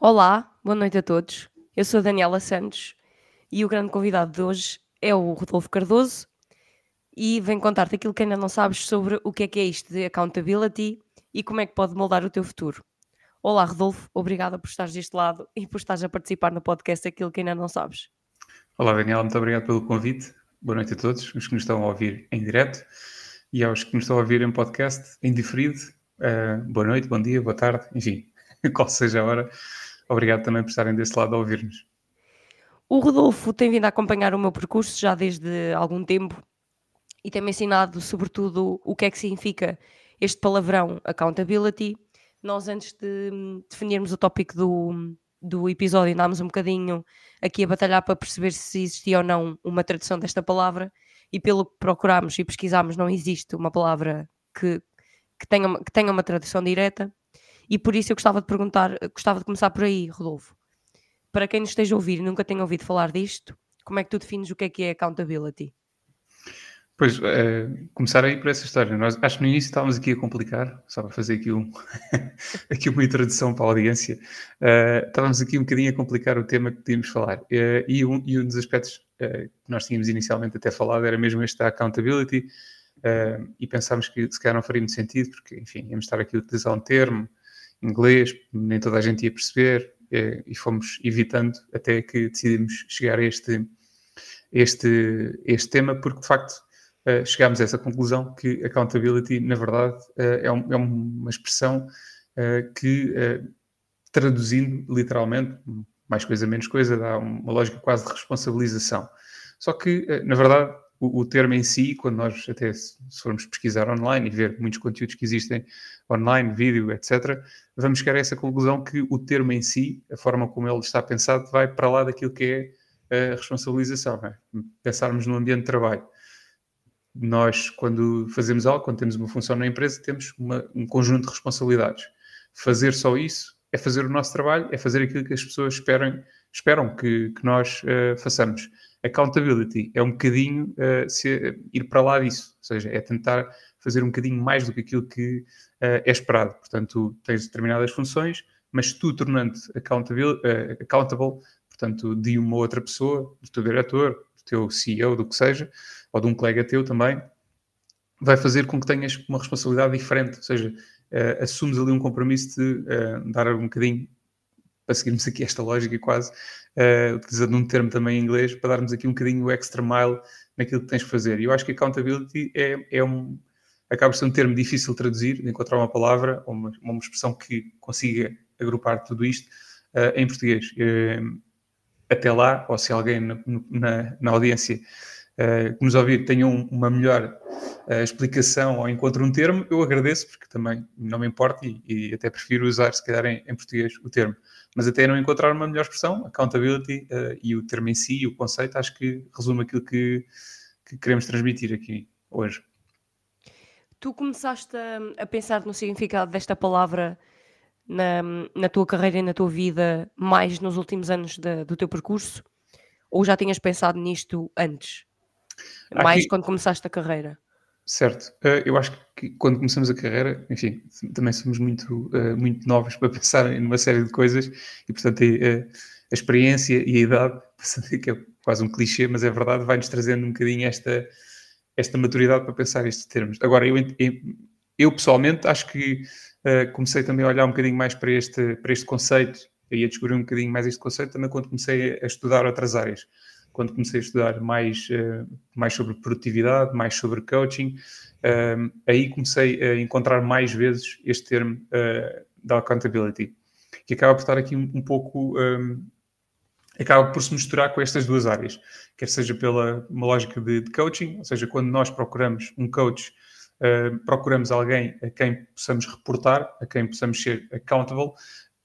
Olá, boa noite a todos. Eu sou a Daniela Santos e o grande convidado de hoje é o Rodolfo Cardoso e vem contar-te aquilo que ainda não sabes sobre o que é que é isto de accountability e como é que pode moldar o teu futuro. Olá, Rodolfo, obrigada por estares deste lado e por estares a participar no podcast Aquilo que ainda não sabes. Olá, Daniela, muito obrigado pelo convite. Boa noite a todos, os que nos estão a ouvir em direto e aos que nos estão a ouvir em podcast, em diferido. Uh, boa noite, bom dia, boa tarde, enfim, qual seja a hora. Obrigado também por estarem desse lado a ouvir-nos. O Rodolfo tem vindo a acompanhar o meu percurso já desde algum tempo e tem-me ensinado, sobretudo, o que é que significa este palavrão accountability. Nós, antes de definirmos o tópico do, do episódio, andámos um bocadinho aqui a batalhar para perceber se existia ou não uma tradução desta palavra e pelo que procurámos e pesquisámos, não existe uma palavra que, que, tenha, que tenha uma tradução direta. E por isso eu gostava de perguntar, gostava de começar por aí, Rodolfo. Para quem nos esteja a ouvir e nunca tenha ouvido falar disto, como é que tu defines o que é que é accountability? Pois, é, começar aí por essa história. Nós, acho que no início estávamos aqui a complicar, só para fazer aqui, um, aqui uma introdução para a audiência. Uh, estávamos aqui um bocadinho a complicar o tema que podíamos falar. Uh, e, um, e um dos aspectos uh, que nós tínhamos inicialmente até falado era mesmo este da accountability. e pensámos que se calhar não faria muito sentido, porque, enfim, íamos estar aqui a utilizar um termo inglês, nem toda a gente ia perceber, e, e fomos evitando até que decidimos chegar a este, este, este tema, porque de facto uh, chegámos a essa conclusão que accountability, na verdade, uh, é, é, uma expressão que, traduzindo literalmente, mais coisa menos coisa, dá uma lógica quase de responsabilização. Só que, na verdade, o, termo em si, quando nós até se formos pesquisar online e ver muitos conteúdos que existem online, vídeo, etc., vamos chegar a essa conclusão que o termo em si, a forma como ele está pensado, vai para lá daquilo que é a responsabilização. É? Pensarmos no ambiente de trabalho nós, quando fazemos algo, quando temos uma função na empresa, temos uma, um conjunto de responsabilidades. Fazer só isso é fazer o nosso trabalho, é fazer aquilo que as pessoas esperam, que, que nós uh, façamos. Accountability é um bocadinho uh, se, ir para lá disso, ou seja, é tentar fazer um bocadinho mais do que aquilo que uh, é esperado. Portanto, tens determinadas funções, mas tu tornando accountable, accountable, portanto, de uma outra pessoa, do teu diretor, do teu CEO, do que seja, ou de um colega teu também, vai fazer com que tenhas uma responsabilidade diferente, ou seja, uh, assumes ali um compromisso de uh, dar um bocadinho, para seguirmos aqui esta lógica quase, uh, utilizando um termo também em inglês, para darmos aqui um bocadinho o extra mile naquilo que tens que fazer. E eu acho que accountability é, é um, acaba ser um termo difícil de traduzir, de encontrar uma palavra ou uma, uma expressão que consiga agrupar tudo isto uh, em português. Uh, até lá, ou se alguém na, na, na audiência uh, que nos ouvir tenham uma melhor explicação ou encontre um termo, eu agradeço, porque também não me importa e, e até prefiro usar, se calhar, em, em, português o termo. Mas até não encontrar uma melhor expressão, accountability e o termo em si, o conceito, acho que resume aquilo que, que queremos transmitir aqui hoje. Tu começaste a, a pensar no significado desta palavra na, na, tua carreira e na tua vida mais nos últimos anos de, do teu percurso? Ou já tinhas pensado nisto antes? mais Aqui, quando começaste a carreira. Certo. Uh, eu acho que quando começamos a carreira, enfim, também somos muito, uh, muito novos para pensar em uma série de coisas e, portanto, uh, a experiência e a idade, que é quase um clichê, mas é verdade, vai-nos trazendo um bocadinho esta, esta maturidade para pensar estes termos. Agora, eu, eu pessoalmente acho que comecei também a olhar um bocadinho mais para este, para este conceito e a descobrir um bocadinho mais este conceito também quando comecei a estudar outras áreas quando comecei a estudar mais, uh, mais sobre produtividade, mais sobre coaching, uh, aí comecei a encontrar mais vezes este termo uh, da accountability, que acaba por estar aqui um, um pouco. Acaba por se misturar com estas duas áreas, quer seja pela uma lógica de, de coaching, ou seja, quando nós procuramos um coach, procuramos alguém a quem possamos reportar, a quem possamos ser accountable,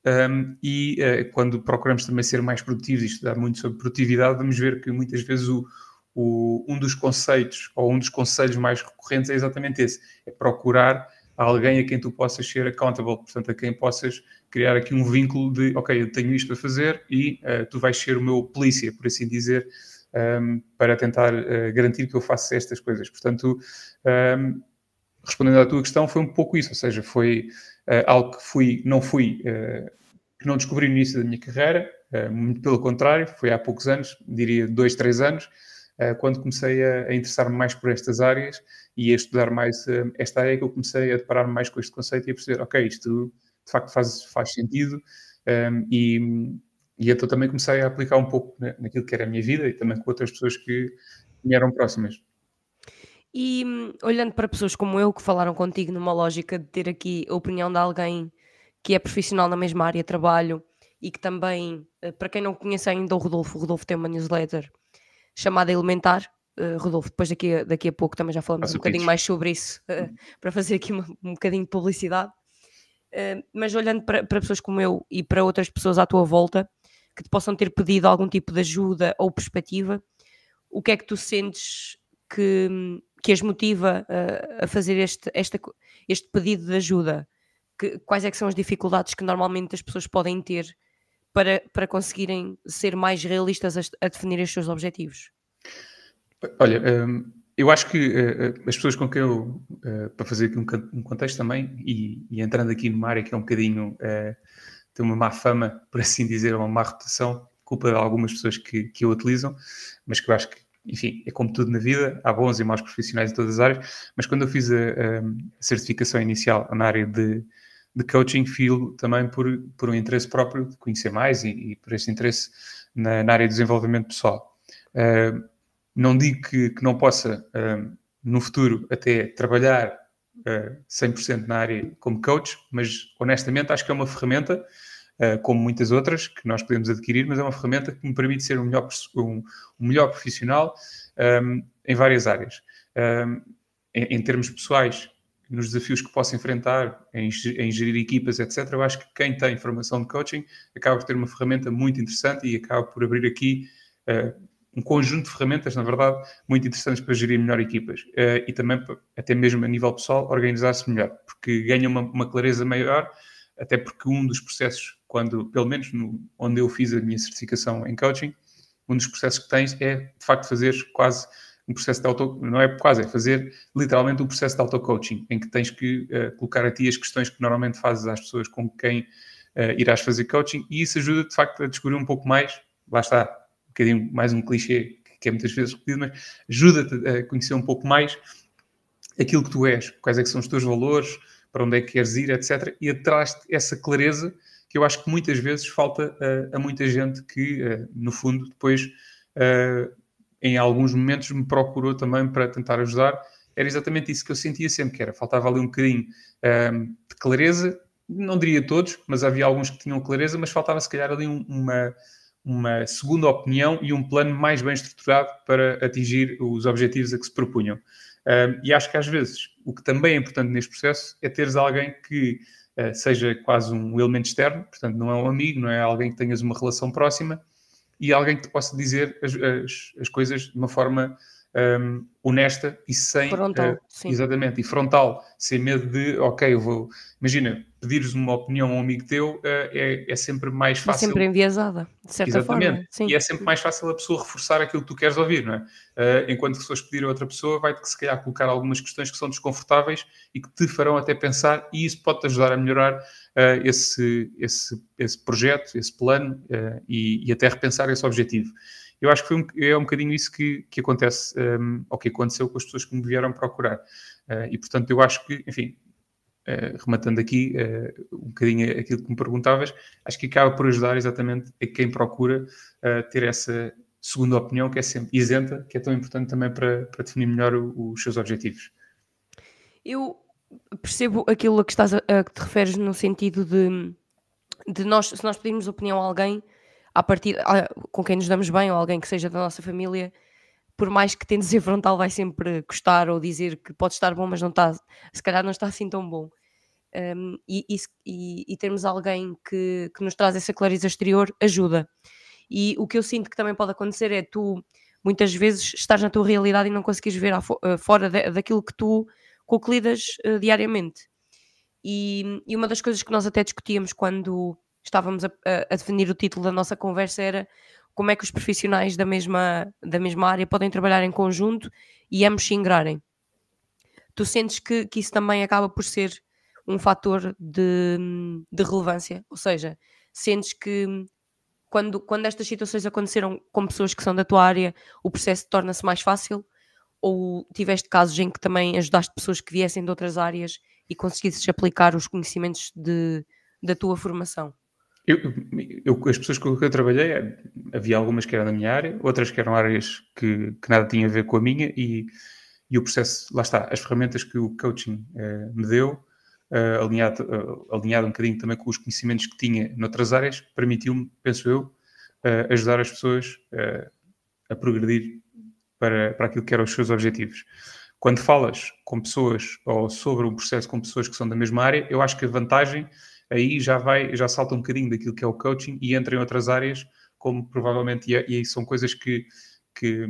um, e uh, quando procuramos também ser mais produtivos e estudar muito sobre produtividade, vamos ver que muitas vezes o, o, um dos conceitos ou um dos conselhos mais recorrentes é exatamente esse: é procurar alguém a quem tu possas ser accountable, portanto, a quem possas criar aqui um vínculo de, ok, eu tenho isto a fazer e uh, tu vais ser o meu polícia, por assim dizer, um, para tentar uh, garantir que eu faça estas coisas. Portanto, um, respondendo à tua questão, foi um pouco isso, ou seja, foi uh, algo que fui, não fui que não descobri no início da minha carreira, muito pelo contrário, foi há poucos anos, diria dois, três anos, quando comecei a, a interessar-me mais por estas áreas e a estudar mais esta área, que eu comecei a deparar-me mais com este conceito e a perceber, ok, isto de facto faz, faz sentido um, e, e então também comecei a aplicar um pouco naquilo que era a minha vida e também com outras pessoas que me eram próximas. E olhando para pessoas como eu que falaram contigo numa lógica de ter aqui a opinião de alguém que é profissional na mesma área de trabalho e que também, eh, para quem não conhece ainda o Rodolfo, o Rodolfo tem uma newsletter chamada Elementar. Uh, Rodolfo, depois daqui a, daqui a pouco também já falamos Faço um bocadinho mais sobre isso, uh, para fazer aqui uma, um bocadinho de publicidade. Mas olhando para, para pessoas como eu e para outras pessoas à tua volta que te possam ter pedido algum tipo de ajuda ou perspectiva, o que é que tu sentes que, que as motiva a, a fazer este, esta, este pedido de ajuda? Que, quais é que são as dificuldades que normalmente as pessoas podem ter para, para conseguirem ser mais realistas a, a definir os seus objetivos? Olha, eu acho que uh, as pessoas com quem eu, uh, para fazer aqui um, um contexto também, e, e, entrando aqui numa área que é um bocadinho, uh, tem uma má fama, por assim dizer, uma má reputação, culpa de algumas pessoas que, que a utilizam, mas que eu acho que enfim, é como tudo na vida, há bons e maus profissionais em todas as áreas, mas quando eu fiz a, a certificação inicial na área de, de coaching, filo também por, por um interesse próprio de conhecer mais e, e por esse interesse na, na, área de desenvolvimento pessoal. Uh, não digo que, que não possa, uh, no futuro, até trabalhar uh, 100% na área como coach, mas honestamente acho que é uma ferramenta uh, como muitas outras que nós podemos adquirir, mas é uma ferramenta que me permite ser um melhor, um, um melhor profissional um, em várias áreas. Um, em, em, termos pessoais, nos desafios que posso enfrentar, em, em, gerir equipas, etc., eu acho que quem tem formação de coaching acaba por ter uma ferramenta muito interessante e acaba por abrir aqui uh, um conjunto de ferramentas, na verdade, muito interessantes para gerir melhor equipas. Uh, e também, até mesmo a nível pessoal, organizar-se melhor, porque ganha uma, uma clareza maior, até porque um dos processos quando, pelo menos no, onde eu fiz a minha certificação em coaching, um dos processos que tens é, de facto, fazer quase um processo de auto, não é quase, é fazer literalmente um processo de auto-coaching, em que tens que uh, colocar a ti as questões que normalmente fazes às pessoas com quem uh, irás fazer coaching, e isso ajuda de facto a descobrir um pouco mais, lá está, bocadinho mais um clichê que é muitas vezes repetido, mas ajuda-te a conhecer um pouco mais aquilo que tu és, quais é que são os teus valores, para onde é que queres ir, etc. E atrás essa clareza que eu acho que muitas vezes falta uh, a muita gente que, uh, no fundo, depois, uh, em alguns momentos, me procurou também para tentar ajudar. Era exatamente isso que eu sentia sempre, que era, faltava ali um bocadinho ehm, de clareza, não diria todos, mas havia alguns que tinham clareza, mas faltava se calhar ali um, uma, uma segunda opinião e um plano mais bem estruturado para atingir os objetivos a que se propunham. Ehm, e acho que às vezes o que também é importante neste processo é teres alguém que eh, seja quase um elemento externo, portanto, não é um amigo, não é alguém que tenhas uma relação próxima e alguém que te possa dizer as, as, as coisas de uma forma um, honesta e sem. Frontal, uh, Exatamente, e frontal, sem medo de, ok, eu vou. Imagina, pedires uma opinião a um amigo teu uh, é, é sempre mais fácil. É sempre enviesada, de certa Exatamente. forma. Sim. E é sempre mais fácil a pessoa reforçar aquilo que tu queres ouvir, não é? Uh, enquanto que se fores pedir a outra pessoa, vai-te se calhar colocar algumas questões que são desconfortáveis e que te farão até pensar, e isso pode-te ajudar a melhorar uh, esse, esse, esse projeto, esse plano e, e até repensar esse objetivo. Eu acho que foi um, é um bocadinho isso que, que acontece, um, ou que aconteceu com as pessoas que me vieram procurar. Uh, e portanto, eu acho que, enfim, uh, rematando aqui uh, um bocadinho aquilo que me perguntavas, acho que acaba por ajudar exatamente a quem procura ter essa segunda opinião, que é sempre isenta, que é tão importante também para, para definir melhor o, os seus objetivos. Eu percebo aquilo a que, estás a, a que te referes no sentido de, de nós, se nós pedirmos opinião a alguém à partida, com quem nos damos bem ou alguém que seja da nossa família, por mais que tente ser frontal, vai sempre custar ou dizer que pode estar bom, mas não está, se calhar não está assim tão bom. Um, e, e, e, termos alguém que, que nos traz essa clareza exterior ajuda. E o que eu sinto que também pode acontecer é tu, muitas vezes, estás na tua realidade e não conseguires ver eh, fora daquilo que tu com que lidas uh, diariamente. E, e, uma das coisas que nós até discutíamos quando estávamos a, a, definir o título da nossa conversa era como é que os profissionais da mesma, da mesma área podem trabalhar em conjunto e ambos se ingrarem. Tu sentes que, que isso também acaba por ser um fator de, de relevância, ou seja, sentes que quando, quando estas situações aconteceram com pessoas que são da tua área, o processo torna-se mais fácil? Ou tiveste casos em que também ajudaste pessoas que viessem de outras áreas e conseguisses aplicar os conhecimentos de, da tua formação? Eu, eu, as pessoas com que eu trabalhei, havia algumas que eram da minha área, outras que eram áreas que, que nada tinham a ver com a minha, e, e, o processo, lá está, as ferramentas que o coaching eh, me deu, eh, alinhado, eh, alinhado um bocadinho também com os conhecimentos que tinha noutras áreas, permitiu-me, penso eu, ajudar as pessoas a progredir para, para aquilo que eram os seus objetivos. Quando falas com pessoas ou sobre um processo com pessoas que são da mesma área, eu acho que a vantagem aí já vai, já salta um bocadinho daquilo que é o coaching e entra em outras áreas, como provavelmente, e, e são coisas que, que,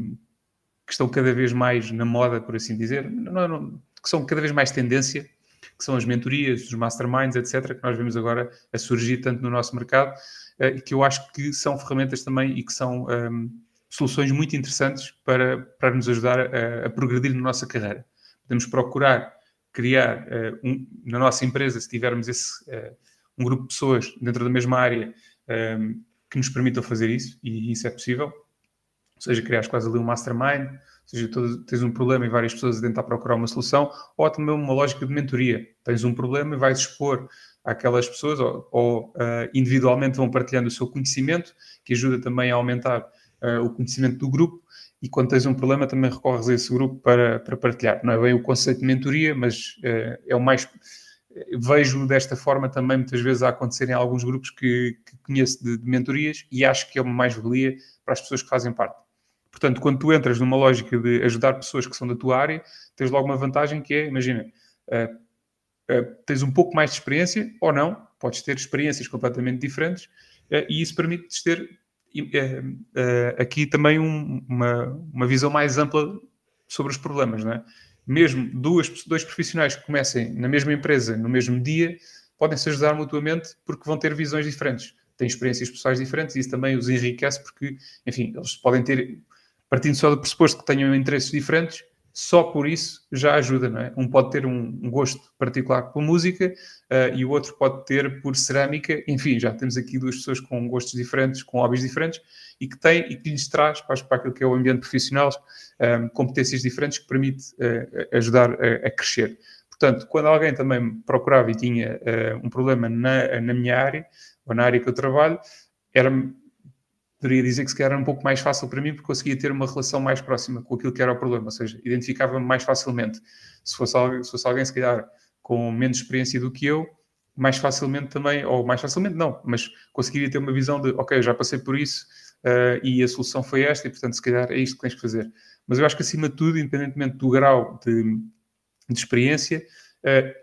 que, estão cada vez mais na moda, por assim dizer, não, não, que são cada vez mais tendência, que são as mentorias, os masterminds, etc., que nós vemos agora a surgir tanto no nosso mercado, uh, que eu acho que são ferramentas também e que são um, ehm, soluções muito interessantes para, para nos ajudar a, a progredir na nossa carreira. Podemos procurar criar uh, um, na nossa empresa, se tivermos esse, uh, um grupo de pessoas dentro da mesma área um, ehm, que nos permitam fazer isso, e isso é possível. Ou seja, criar quase ali um mastermind, ou seja, tens um problema e várias pessoas a tentar procurar uma solução, ou também uma lógica de mentoria. Tens um problema e vais expor àquelas pessoas, ou, ou uh, individualmente vão partilhando o seu conhecimento, que ajuda também a aumentar uh, o conhecimento do grupo, e quando tens um problema também recorres a esse grupo para, para partilhar. Não é bem o conceito de mentoria, mas uh, é o mais. Vejo desta forma também muitas vezes a acontecer em alguns grupos que, que conheço de, de, mentorias e acho que é uma mais-valia para as pessoas que fazem parte. Portanto, quando tu entras numa lógica de ajudar pessoas que são da tua área, tens logo uma vantagem que é, imagina, uh, uh, tens um pouco mais de experiência ou não, podes ter experiências completamente diferentes uh, e isso permite-te ter aqui também um, uma, uma visão mais ampla sobre os problemas, não é? Mesmo duas, dois profissionais que comecem na mesma empresa, no mesmo dia, podem se ajudar mutuamente porque vão ter visões diferentes, têm experiências pessoais diferentes e isso também os enriquece porque, enfim, eles podem ter, partindo só do pressuposto que tenham interesses diferentes, só por isso já ajuda, não é? Um pode ter um, gosto particular por música uh, e o outro pode ter por cerâmica. Enfim, já temos aqui duas pessoas com gostos diferentes, com hobbies diferentes e que têm e que lhes traz para, para aquilo que é o ambiente profissional um, eh, competências diferentes que permite uh, ajudar a, a, crescer. Portanto, quando alguém também procurava e tinha uh, um problema na, na minha área ou na área que eu trabalho, era poderia dizer que se calhar era um pouco mais fácil para mim porque conseguia ter uma relação mais próxima com aquilo que era o problema, ou seja, identificava-me mais facilmente. Se fosse, alguém, se fosse alguém, se calhar, com menos experiência do que eu, mais facilmente também, ou mais facilmente não, mas conseguiria ter uma visão de, ok, já passei por isso uh, e a solução foi esta e, portanto, se calhar é isto que tens que fazer. Mas eu acho que, acima de tudo, independentemente do grau de, de experiência, uh,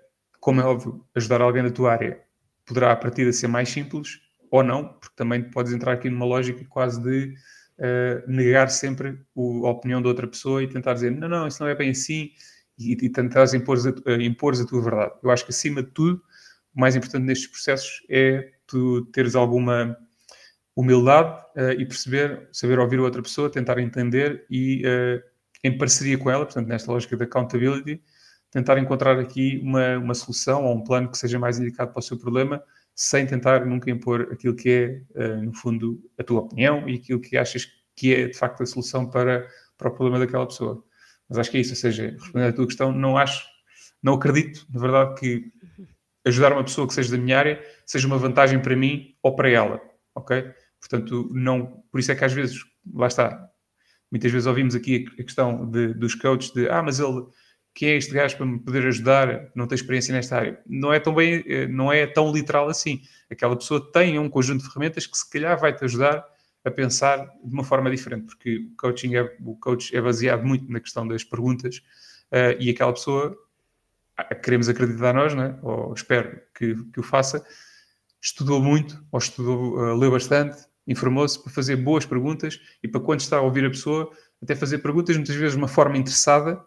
como é óbvio, ajudar alguém da tua área poderá, a partir de ser mais simples, ou não, porque também podes entrar aqui numa lógica quase de uh, negar sempre o, a opinião de outra pessoa e tentar dizer não, não, isso não é bem assim e, e impor a, uh, impor a tua verdade. Eu acho que acima de tudo, o mais importante nestes processos é tu teres alguma humildade uh, e perceber, saber ouvir a outra pessoa, tentar entender e em parceria com ela, portanto, nesta lógica de accountability, tentar encontrar aqui uma, uma solução ou um plano que seja mais indicado para o seu problema sem tentar nunca impor aquilo que é, uh, no fundo, a tua opinião e aquilo que achas que é, de facto, a solução para, para o problema daquela pessoa. Mas acho que é isso, ou seja, respondendo à tua questão, não acho, não acredito, na verdade, que ajudar uma pessoa que seja da minha área seja uma vantagem para mim ou para ela, ok? Portanto, não, por isso é que às vezes, lá está, muitas vezes ouvimos aqui a questão de, dos coaches de, ah, mas ele quem é este gajo para me poder ajudar, não tem experiência nesta área. Não é tão bem, eh, não é tão literal assim. Aquela pessoa tem um conjunto de ferramentas que se calhar vai te ajudar a pensar de uma forma diferente, porque o coaching é, o coach é baseado muito na questão das perguntas uh, e aquela pessoa, queremos acreditar nós, né? ou espero que, que o faça, estudou muito, ou estudou, uh, leu bastante, informou-se para fazer boas perguntas e para quando está a ouvir a pessoa, até fazer perguntas muitas vezes de uma forma interessada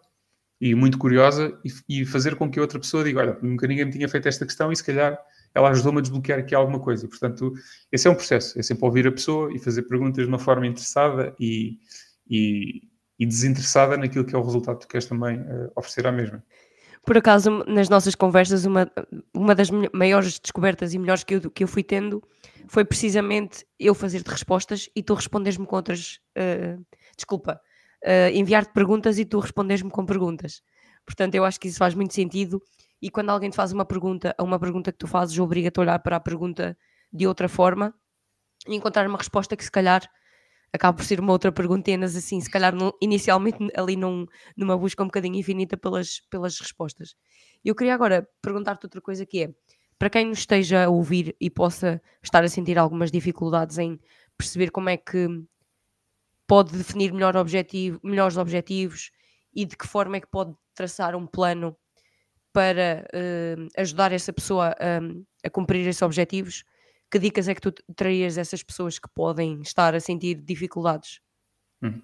e muito curiosa e, e, fazer com que outra pessoa diga, olha, nunca ninguém me tinha feito esta questão e se calhar ela ajudou-me a desbloquear aqui alguma coisa. Portanto, esse é um processo, é sempre ouvir a pessoa e fazer perguntas de uma forma interessada e, e, e desinteressada naquilo que é o resultado que tu queres também uh, oferecer à mesma. Por acaso, nas nossas conversas, uma, uma das maiores descobertas e melhores que eu, que eu fui tendo foi precisamente eu fazer-te respostas e tu respondes-me com outras. Uh, desculpa, uh, enviar-te perguntas e tu respondes-me com perguntas. Portanto, eu acho que isso faz muito sentido. E quando alguém te faz uma pergunta, a uma pergunta que tu fazes, obriga-te a olhar para a pergunta de outra forma e encontrar uma resposta que se calhar acaba por ser uma outra pergunta, assim, se calhar inicialmente ali num, numa busca um bocadinho infinita pelas, pelas respostas. Eu queria agora perguntar-te outra coisa que é, para quem nos esteja a ouvir e possa estar a sentir algumas dificuldades em perceber como é que pode definir melhor objetivo, melhores objetivos e de que forma é que pode traçar um plano para uh, ajudar essa pessoa a, a cumprir esses objetivos, que dicas é que tu trarias essas pessoas que podem estar a sentir dificuldades? Hum.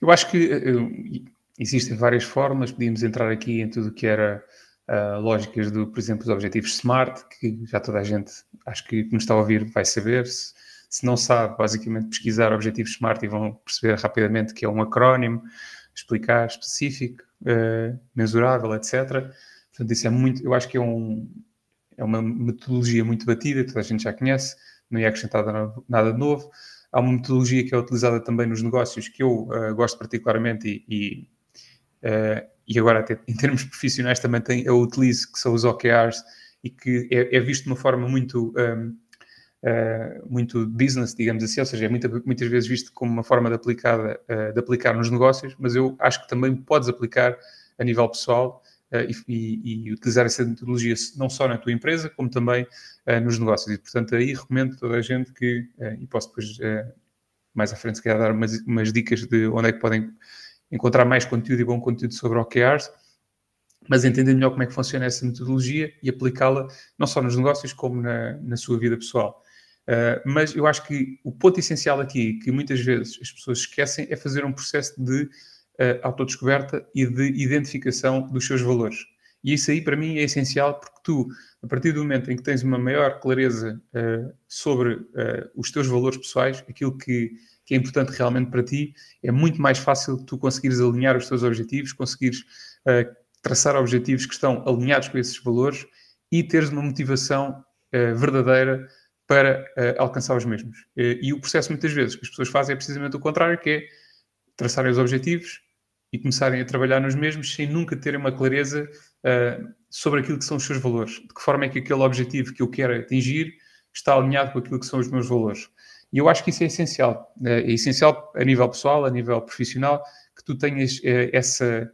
Eu acho que uh, existem várias formas, podíamos entrar aqui em tudo que era uh, lógicas do, por exemplo, os objetivos SMART, que já toda a gente, acho que nos está a ouvir, vai saber. Se, se não sabe, basicamente pesquisar objetivos SMART e vão perceber rapidamente que é um acrónimo, explicar específico, uh, mensurável, etc. Portanto, isso é muito, eu acho que é, um, é uma metodologia muito batida, toda a gente já conhece, não ia acrescentar nada de novo. Há uma metodologia que é utilizada também nos negócios que eu uh, gosto particularmente e, e uh, e agora até em termos profissionais também tem, eu utilizo, que são os OKRs, e que é, é visto de uma forma muito, um, eh, muito business, digamos assim, ou seja, é muita, muitas vezes visto como uma forma de, aplicada, uh, de aplicar nos negócios, mas eu acho que também podes aplicar a nível pessoal uh, e, e, utilizar essa metodologia não só na tua empresa, como também nos negócios. E, portanto, aí recomendo toda a gente que, e posso depois, mais à frente, se calhar, dar umas, umas dicas de onde é que podem encontrar mais conteúdo e bom conteúdo sobre OKRs, mas entender melhor como é que funciona essa metodologia e aplicá-la não só nos negócios como na, na sua vida pessoal. Uh, mas eu acho que o ponto essencial aqui, que muitas vezes as pessoas esquecem, é fazer um processo de uh, autodescoberta e de identificação dos seus valores. E isso aí para mim é essencial porque tu, a partir do momento em que tens uma maior clareza uh, sobre os teus valores pessoais, aquilo que que é importante realmente para ti, é muito mais fácil tu conseguires alinhar os teus objetivos, conseguires traçar objetivos que estão alinhados com esses valores e teres uma motivação verdadeira para uh, alcançar os mesmos. e o processo, muitas vezes, que as pessoas fazem é precisamente o contrário, que é traçarem os objetivos e começarem a trabalhar nos mesmos sem nunca terem uma clareza sobre aquilo que são os seus valores. De que forma é que aquele objetivo que eu quero atingir está alinhado com aquilo que são os meus valores. E eu acho que isso é essencial. É, essencial a nível pessoal, a nível profissional, que tu tenhas uh, essa.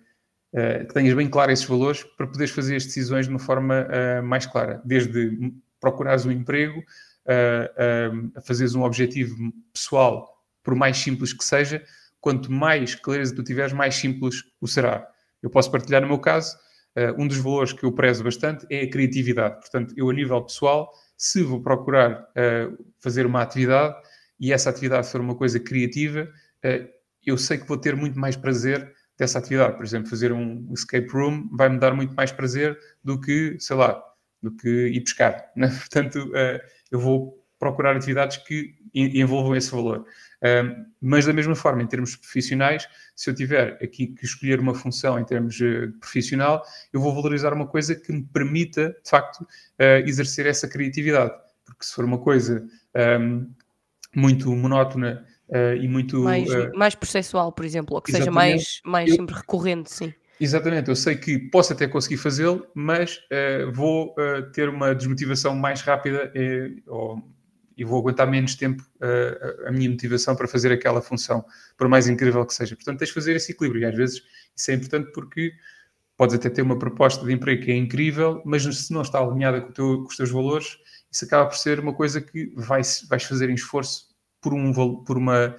Uh, que tenhas bem claro esses valores para poderes fazer as decisões de uma forma uh, mais clara. Desde procurares um emprego, a fazeres um objetivo pessoal, por mais simples que seja, quanto mais clareza tu tiveres, mais simples o será. Eu posso partilhar no meu caso, um dos valores que eu prezo bastante é a criatividade. Portanto, eu a nível pessoal, se vou procurar fazer uma atividade, e essa atividade for uma coisa criativa, eh, eu sei que vou ter muito mais prazer dessa atividade. Por exemplo, fazer um escape room vai-me dar muito mais prazer do que, sei lá, do que ir pescar. Né? Portanto, eh, eu vou procurar atividades que envolvam esse valor. mas da mesma forma, em termos profissionais, se eu tiver aqui que escolher uma função em termos eh, profissional, eu vou valorizar uma coisa que me permita, de facto, exercer essa criatividade. Porque se for uma coisa muito monótona uh, e muito. Mais, uh, mais processual, por exemplo, ou que seja mais, mais eu, sempre recorrente, sim. Exatamente, eu sei que posso até conseguir fazê-lo, mas uh, vou ter uma desmotivação mais rápida e, ou, e vou aguentar menos tempo a minha motivação para fazer aquela função, por mais incrível que seja. Portanto, tens de fazer esse equilíbrio e às vezes isso é importante porque podes até ter uma proposta de emprego que é incrível, mas se não está alinhada com, teu, com os teus valores, isso acaba por ser uma coisa que vais, vais fazer em esforço por um, por uma,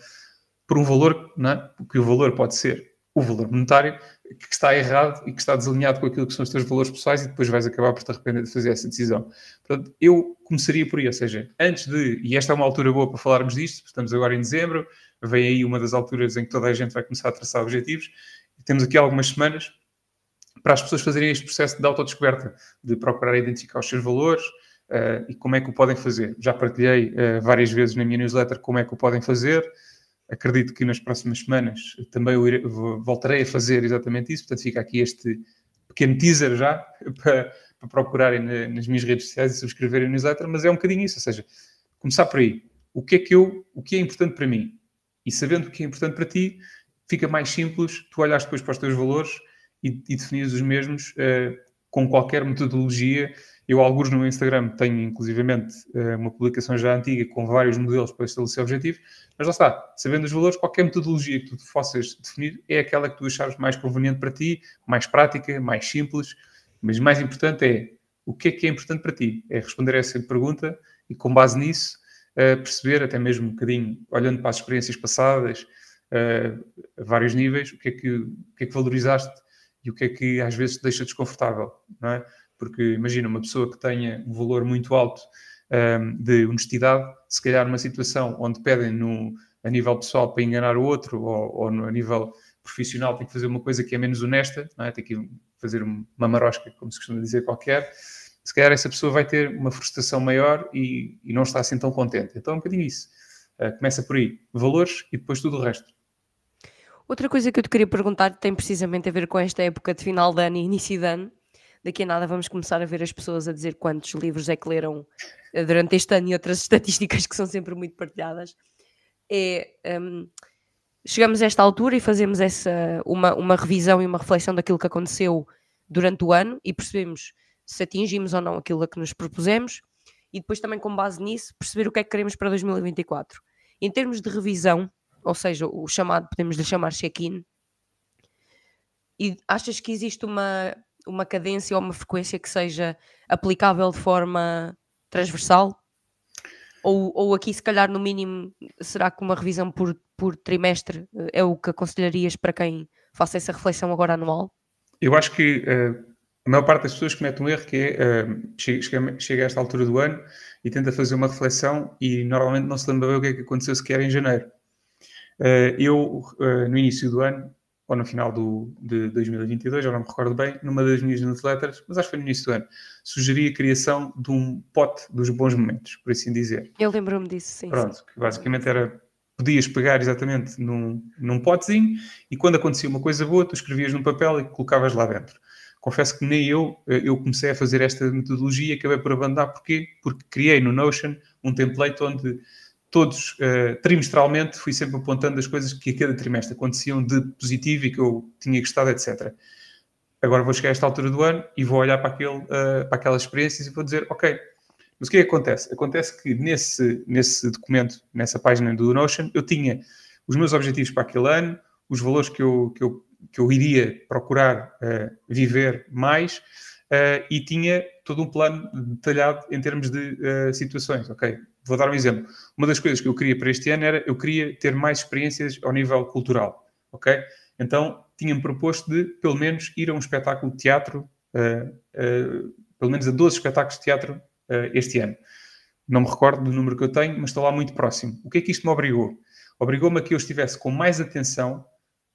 por um valor, é? que o valor pode ser o valor monetário, que está errado e que está desalinhado com aquilo que são os teus valores pessoais e depois vais acabar por te arrepender de fazer essa decisão. Portanto, eu começaria por aí, ou seja, antes de, e esta é uma altura boa para falarmos disto, estamos agora em dezembro, vem aí uma das alturas em que toda a gente vai começar a traçar objetivos, temos aqui algumas semanas para as pessoas fazerem este processo de autodescoberta, de procurar identificar os seus valores, uh, e como é que o podem fazer. Já partilhei uh, várias vezes na minha newsletter como é que o podem fazer. Acredito que nas próximas semanas também irei, voltarei a fazer exatamente isso. Portanto, fica aqui este pequeno teaser já para, para procurarem na, nas minhas redes sociais e subscreverem a newsletter. Mas é um bocadinho isso, ou seja, começar por aí. O que é que eu, o que é importante para mim? E sabendo o que é importante para ti, fica mais simples tu olhares depois para os teus valores e, e definires os mesmos uh, com qualquer metodologia. Eu, alguns no Instagram, tenho inclusivamente uh, uma publicação já antiga com vários modelos para estabelecer objetivos, mas lá está, sabendo os valores, qualquer metodologia que tu possas definir é aquela que tu achares mais conveniente para ti, mais prática, mais simples, mas mais importante é o que é que é importante para ti? É responder a essa pergunta e, com base nisso, uh, perceber, até mesmo um bocadinho, olhando para as experiências passadas, uh, a vários níveis, o que, é que, o que é que valorizaste e o que é que às vezes te deixa desconfortável, não é? Porque imagina uma pessoa que tenha um valor muito alto um, de honestidade, se calhar numa situação onde pedem no, a nível pessoal para enganar o outro ou, ou no, a nível profissional tem que fazer uma coisa que é menos honesta, não é? tem que fazer uma marosca, como se costuma dizer qualquer, se calhar essa pessoa vai ter uma frustração maior e, e não está assim tão contente. Então é um bocadinho isso. Uh, começa por aí, valores e depois tudo o resto. Outra coisa que eu te queria perguntar tem precisamente a ver com esta época de final de ano e início de ano. Daqui a nada vamos começar a ver as pessoas a dizer quantos livros é que leram eh, durante este ano e outras estatísticas que são sempre muito partilhadas. É, um, chegamos a esta altura e fazemos essa, uma, uma revisão e uma reflexão daquilo que aconteceu durante o ano e percebemos se atingimos ou não aquilo a que nos propusemos e depois também com base nisso perceber o que é que queremos para 2024. Em termos de revisão, ou seja, o chamado, podemos lhe chamar check-in, e achas que existe uma, uma cadência ou uma frequência que seja aplicável de forma transversal? Ou, ou aqui, se calhar, no mínimo, será que uma revisão por, por trimestre eh, é o que aconselharias para quem faça essa reflexão agora anual? Eu acho que uh, a maior parte das pessoas comete um erro que é uh, chega, chega, a esta altura do ano e tenta fazer uma reflexão e normalmente não se lembra bem o que é que aconteceu sequer em janeiro. Uh, eu, uh, no início do ano, ou no final do, de 2022, já não me recordo bem, numa das minhas newsletters, mas acho que foi no início do ano, sugeri a criação de um pote dos bons momentos, por assim dizer. Eu lembro-me disso, sim. Pronto, sim. que basicamente era, podias pegar exatamente num, num potezinho e quando acontecia uma coisa boa, tu escrevias num papel e colocavas lá dentro. Confesso que nem eu, eh, eu comecei a fazer esta metodologia e acabei por abandonar. Porquê? Porque criei no Notion um template onde todos, uh, trimestralmente, fui sempre apontando as coisas que a cada trimestre aconteciam de positivo e que eu tinha gostado, etc. Agora vou chegar a esta altura do ano e vou olhar para, aquele, uh, para aquelas experiências e vou dizer, ok, mas o que é que acontece? Acontece que nesse, nesse documento, nessa página do Notion, eu tinha os meus objetivos para aquele ano, os valores que eu, que eu, que eu iria procurar uh, viver mais e tinha todo um plano detalhado em termos de situações, ok? Vou dar um exemplo. Uma das coisas que eu queria para este ano era eu queria ter mais experiências ao nível cultural, ok? Então tinha-me proposto de pelo menos ir a um espetáculo de teatro, uh, uh, pelo menos a 12 espetáculos de teatro uh, este ano. Não me recordo do número que eu tenho, mas estou lá muito próximo. O que é que isto me obrigou? Obrigou-me a que eu estivesse com mais atenção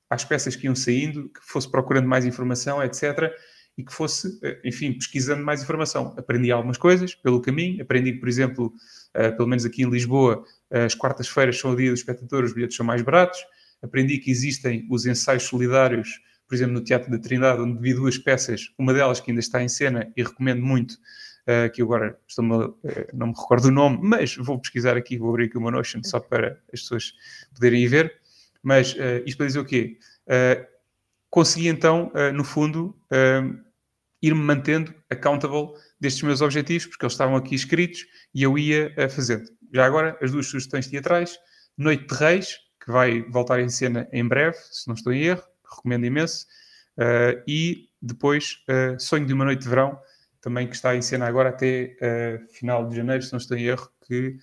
às peças que iam saindo, que fosse procurando mais informação, etc e que fosse, enfim, pesquisando mais informação. Aprendi algumas coisas pelo caminho, aprendi, por exemplo, pelo menos aqui em Lisboa, uh, as quartas-feiras são o dia do espectador, os bilhetes são mais baratos. Aprendi que existem os ensaios solidários, por exemplo, no Teatro da Trindade, onde vi duas peças, uma delas que ainda está em cena e recomendo muito, uh, que agora estou não me recordo o nome, mas vou pesquisar aqui, vou abrir aqui uma Notion só para as pessoas poderem ir ver. Mas isto para dizer o quê? consegui então, no fundo, ir-me mantendo accountable destes meus objetivos, porque eles estavam aqui escritos e eu ia uh, fazendo. Já agora, as duas sugestões teatrais, Noite de Reis, que vai voltar em cena em breve, se não estou em erro, recomendo imenso, uh, e depois uh, Sonho de uma Noite de Verão, também que está em cena agora até final de janeiro, se não estou em erro, que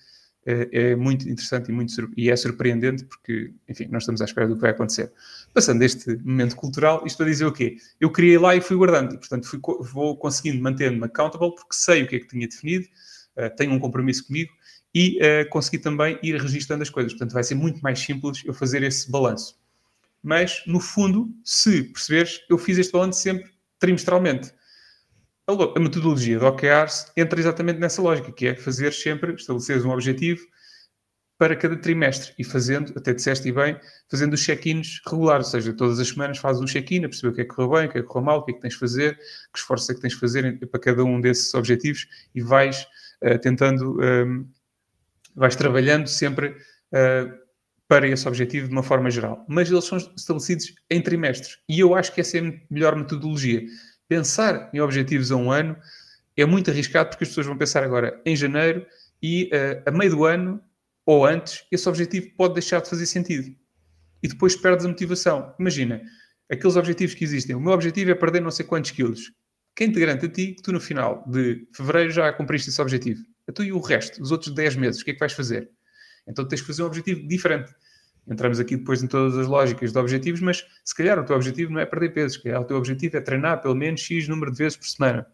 é, é, muito interessante e, muito, e é surpreendente porque, enfim, nós estamos à espera do que vai acontecer. Passando este momento cultural, isto para dizer o quê? Eu criei lá e fui guardando, e, portanto fui, vou conseguindo manter-me accountable porque sei o que é que tinha definido, uh, tenho um compromisso comigo e uh, consegui também ir registrando as coisas. Portanto, vai ser muito mais simples eu fazer esse balanço. Mas, no fundo, se perceberes, eu fiz este balanço sempre trimestralmente a metodologia do OKRs entra exatamente nessa lógica, que é fazer sempre, estabelecer um objetivo para cada trimestre e fazendo, até disseste bem, fazendo os check-ins regulares, ou seja, todas as semanas fazes um check-in a perceber o que é que correu bem, o que é que correu mal, o que é que tens de fazer, que esforço é que tens de fazer para cada um desses objetivos e vais uh, tentando um, vais trabalhando sempre uh, para esse objetivo de uma forma geral. Mas eles são estabelecidos em trimestres. E eu acho que essa é a melhor metodologia. Pensar em objetivos a um ano é muito arriscado porque as pessoas vão pensar agora em janeiro e uh, a meio do ano ou antes, esse objetivo pode deixar de fazer sentido. E depois perdes a motivação. Imagina, aqueles objetivos que existem. O meu objetivo é perder não sei quantos quilos. Quem te garante a ti que tu no final de fevereiro já cumpriste esse objetivo? A tu e o resto, os outros 10 meses, o que é que vais fazer? Então tens que fazer um objetivo diferente. Entramos aqui depois em todas as lógicas de objetivos, mas se calhar o teu objetivo não é perder peso, se calhar o teu objetivo é treinar pelo menos X número de vezes por semana.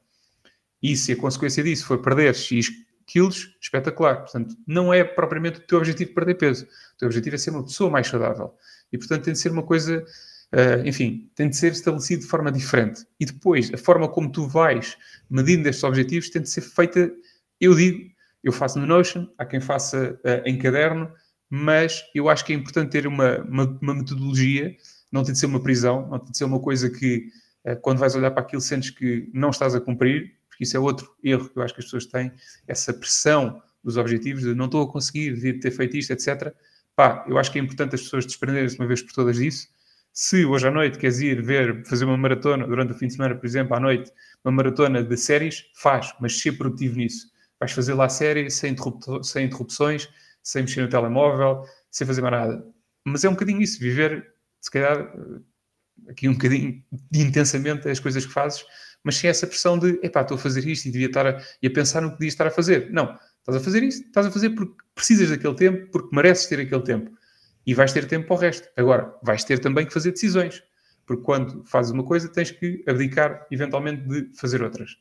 E se a consequência disso for perder X quilos, espetacular. Portanto, não é propriamente o teu objetivo perder peso. O teu objetivo é ser uma pessoa mais saudável. E, portanto, tem de ser uma coisa, uh, enfim, tem de ser estabelecido de forma diferente. E depois, a forma como tu vais medindo estes objetivos tem de ser feita, eu digo, eu faço no Notion, há quem faça uh, em caderno, mas eu acho que é importante ter uma, uma, uma, metodologia, não tem de ser uma prisão, não tem de ser uma coisa que, uh, quando vais olhar para aquilo, sentes que não estás a cumprir, porque isso é outro erro que eu acho que as pessoas têm, essa pressão dos objetivos, de não estou a conseguir, devia ter feito isto, etc. Pá, eu acho que é importante as pessoas desprenderem-se uma vez por todas disso. Se hoje à noite queres ir ver, fazer uma maratona, durante o fim de semana, por exemplo, à noite, uma maratona de séries, faz, mas ser produtivo nisso. Vais fazer lá a série sem, sem interrupções, sem mexer no telemóvel, sem fazer mais nada. Mas é um bocadinho isso, viver, se calhar, aqui um bocadinho intensamente as coisas que fazes, mas sem essa pressão de, epá, estou a fazer isto e devia estar a, e a pensar no que devia estar a fazer. Não, estás a fazer isto, estás a fazer porque precisas daquele tempo, porque mereces ter aquele tempo. E vais ter tempo para o resto. Agora, vais ter também que fazer decisões. Porque quando fazes uma coisa, tens que abdicar, eventualmente, de fazer outras.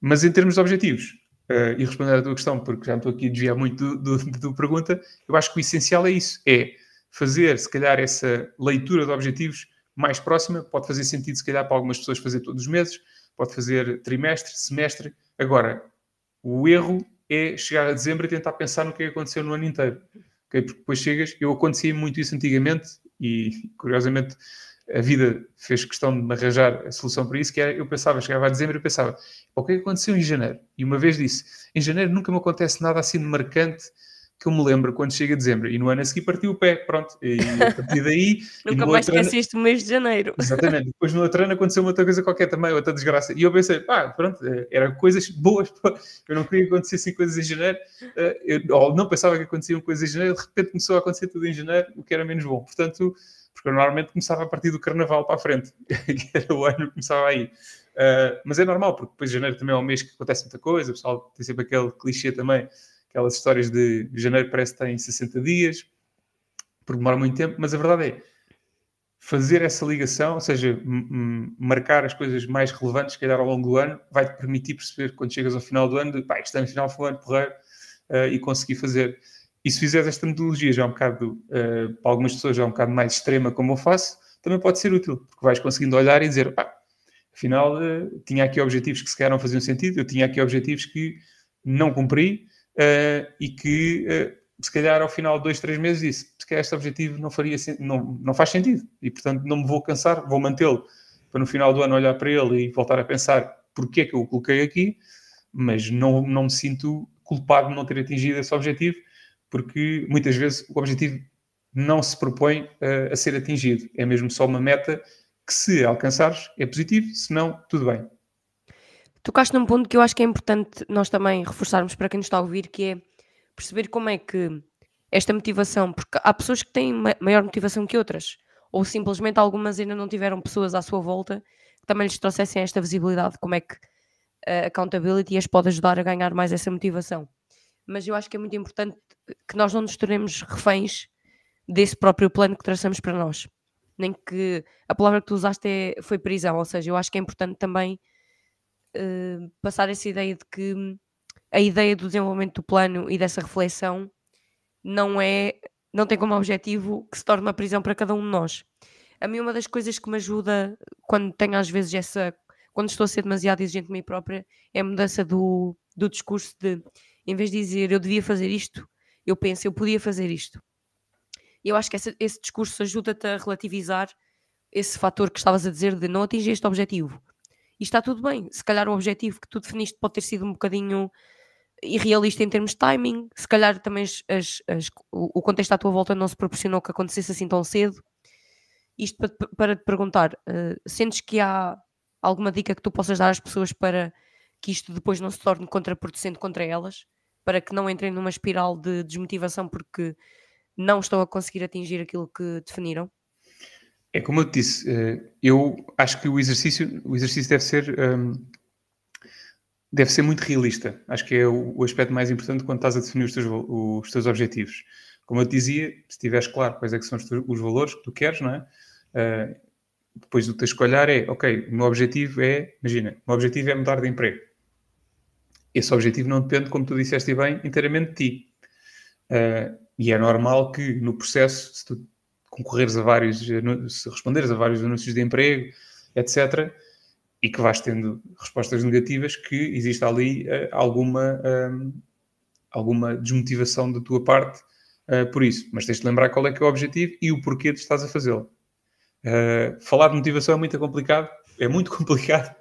Mas em termos de objetivos, uh, e responder à tua questão, porque já estou aqui a desviar muito da tua pergunta, eu acho que o essencial é isso, é fazer, se calhar, essa leitura de objetivos mais próxima, pode fazer sentido, se calhar, para algumas pessoas fazer todos os meses, pode fazer trimestre, semestre. Agora, o erro é chegar a dezembro e tentar pensar no que é aconteceu no ano inteiro. Okay? Porque depois chegas, eu acontecia muito isso antigamente e, curiosamente, a vida fez questão de me arranjar a solução para isso, que era, eu pensava, chegava a dezembro e pensava, o que é que aconteceu em janeiro? E uma vez disse, em janeiro nunca me acontece nada assim de marcante que eu me lembro quando chega dezembro. E no ano a seguir partiu o pé, pronto. E a partir daí. Nunca mais esqueceste ano... o mês de janeiro. Exatamente. Depois no outro ano aconteceu uma outra coisa qualquer também, outra desgraça. E eu pensei, pá, pronto, eh, eram coisas boas. Eu não queria que acontecessem coisas em janeiro, eh, eu, ou não pensava que aconteciam coisas em janeiro, de repente começou a acontecer tudo em janeiro, o que era menos bom. Portanto, porque eu normalmente começava a partir do carnaval para a frente, que era o ano que começava aí. Uh, mas é normal, porque depois janeiro também é um mês que acontece muita coisa, o pessoal tem sempre aquele clichê também aquelas histórias de janeiro parece que tem 60 dias, porque demora muito tempo, mas a verdade é fazer essa ligação, ou seja, marcar as coisas mais relevantes, se calhar ao longo do ano, vai-te permitir perceber quando chegas ao final do ano, de, pá, este ano final foi um ano porreiro uh, e conseguir fazer. E se fizeres esta metodologia já um bocado, uh, para algumas pessoas já um bocado mais extrema como eu faço, também pode ser útil, porque vais conseguindo olhar e dizer, pá, afinal uh, tinha aqui objetivos que se calhar não faziam sentido, eu tinha aqui objetivos que não cumpri, uh, e que se calhar ao final de dois, três meses disse se calhar este objetivo não, faria, não, não faz sentido e portanto não me vou cansar, vou mantê-lo para no final do ano olhar para ele e voltar a pensar porque é que eu o coloquei aqui, mas não, não me sinto culpado de não ter atingido esse objetivo, porque muitas vezes o objetivo não se propõe uh, a ser atingido, é mesmo só uma meta que se alcançares é positivo, se não, tudo bem. Tocaste num ponto que eu acho que é importante nós também reforçarmos para quem nos está a ouvir, que é perceber como é que esta motivação, porque há pessoas que têm maior motivação que outras, ou simplesmente algumas ainda não tiveram pessoas à sua volta que também lhes trouxessem esta visibilidade, como é que a accountability as pode ajudar a ganhar mais essa motivação. Mas eu acho que é muito importante que nós não nos tornemos reféns desse próprio plano que traçamos para nós. Nem que a palavra que tu usaste é, foi prisão, ou seja, eu acho que é importante também uh, passar essa ideia de que a ideia do desenvolvimento do plano e dessa reflexão não é, não tem como objetivo que se torne uma prisão para cada um de nós. A mim uma das coisas que me ajuda quando tenho às vezes essa, quando estou a ser demasiado exigente de mim própria, é a mudança do, do discurso de, em vez de dizer eu devia fazer isto, eu penso eu podia fazer isto. E eu acho que esse, discurso ajuda-te a relativizar esse fator que estavas a dizer de não atingir este objetivo e está tudo bem. Se calhar o objetivo que tu definiste pode ter sido um bocadinho irrealista em termos de timing, se calhar também as, as, o contexto à tua volta não se proporcionou que acontecesse assim tão cedo. Isto para, para te perguntar, uh, sentes que há alguma dica que tu possas dar às pessoas para que isto depois não se torne contraproducente contra elas? Para que não entrem numa espiral de desmotivação porque não estão a conseguir atingir aquilo que definiram? É como eu te disse, eh, eu acho que o exercício, o exercício deve ser um, deve ser muito realista. Acho que é o, aspecto mais importante quando estás a definir os teus, os teus objetivos. Como eu te dizia, se tiveres claro quais é são os, teus, os valores que tu queres, não é? Uh, depois o que olhar é, ok, o meu objetivo é, imagina, o meu objetivo é mudar de emprego. Esse objetivo não depende, como tu disseste bem, inteiramente de ti. Uh, e é normal que no processo, se tu concorreres a vários, se responderes a vários anúncios de emprego, etc., e que vais tendo respostas negativas, que existe ali uh, alguma, um, alguma desmotivação da tua parte uh, por isso. Mas tens de lembrar qual é que é o objetivo e o porquê de estás a fazê-lo. Uh, falar de motivação é muito complicado, é muito complicado,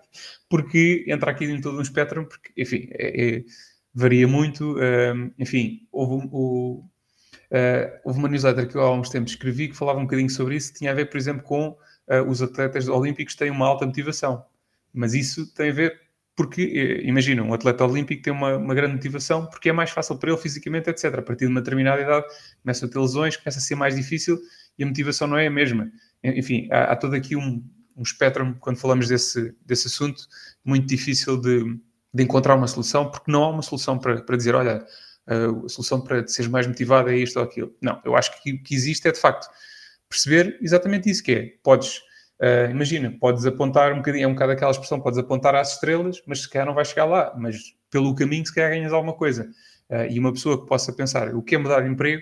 porque entra aqui em todo um espectro, porque, enfim, é, é, varia muito. enfim, houve, o, houve uma newsletter que eu há uns tempos escrevi que falava um bocadinho sobre isso, tinha a ver, por exemplo, com os atletas olímpicos têm uma alta motivação. Mas isso tem a ver porque, eh, imagina, um atleta olímpico tem uma, uma, grande motivação porque é mais fácil para ele fisicamente, etc. A partir de uma determinada idade começa a ter lesões, começa a ser mais difícil e a motivação não é a mesma. Enfim, há, há todo aqui um, um espectro, quando falamos desse, desse assunto, muito difícil de, de encontrar uma solução, porque não há uma solução para, para dizer, olha, a solução para seres mais motivado é isto ou aquilo. Não, eu acho que o que existe é, de facto, perceber exatamente isso que é. Podes Uh, imagina, podes apontar um bocadinho, é um bocado aquela expressão, podes apontar às estrelas, mas se calhar não vais chegar lá, mas pelo caminho se calhar ganhas alguma coisa. Uh, e uma pessoa que possa pensar o que é mudar de emprego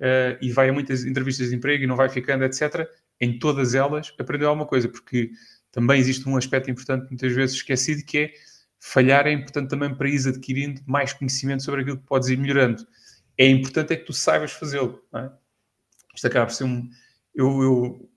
uh, e vai a muitas entrevistas de emprego e não vai ficando, etc., em todas elas aprendeu alguma coisa, porque também existe um aspecto importante, muitas vezes esquecido, que é falhar é importante também para ir adquirindo mais conhecimento sobre aquilo que podes ir melhorando. É importante é que tu saibas fazê-lo. É? Isto acaba por ser um. Eu, eu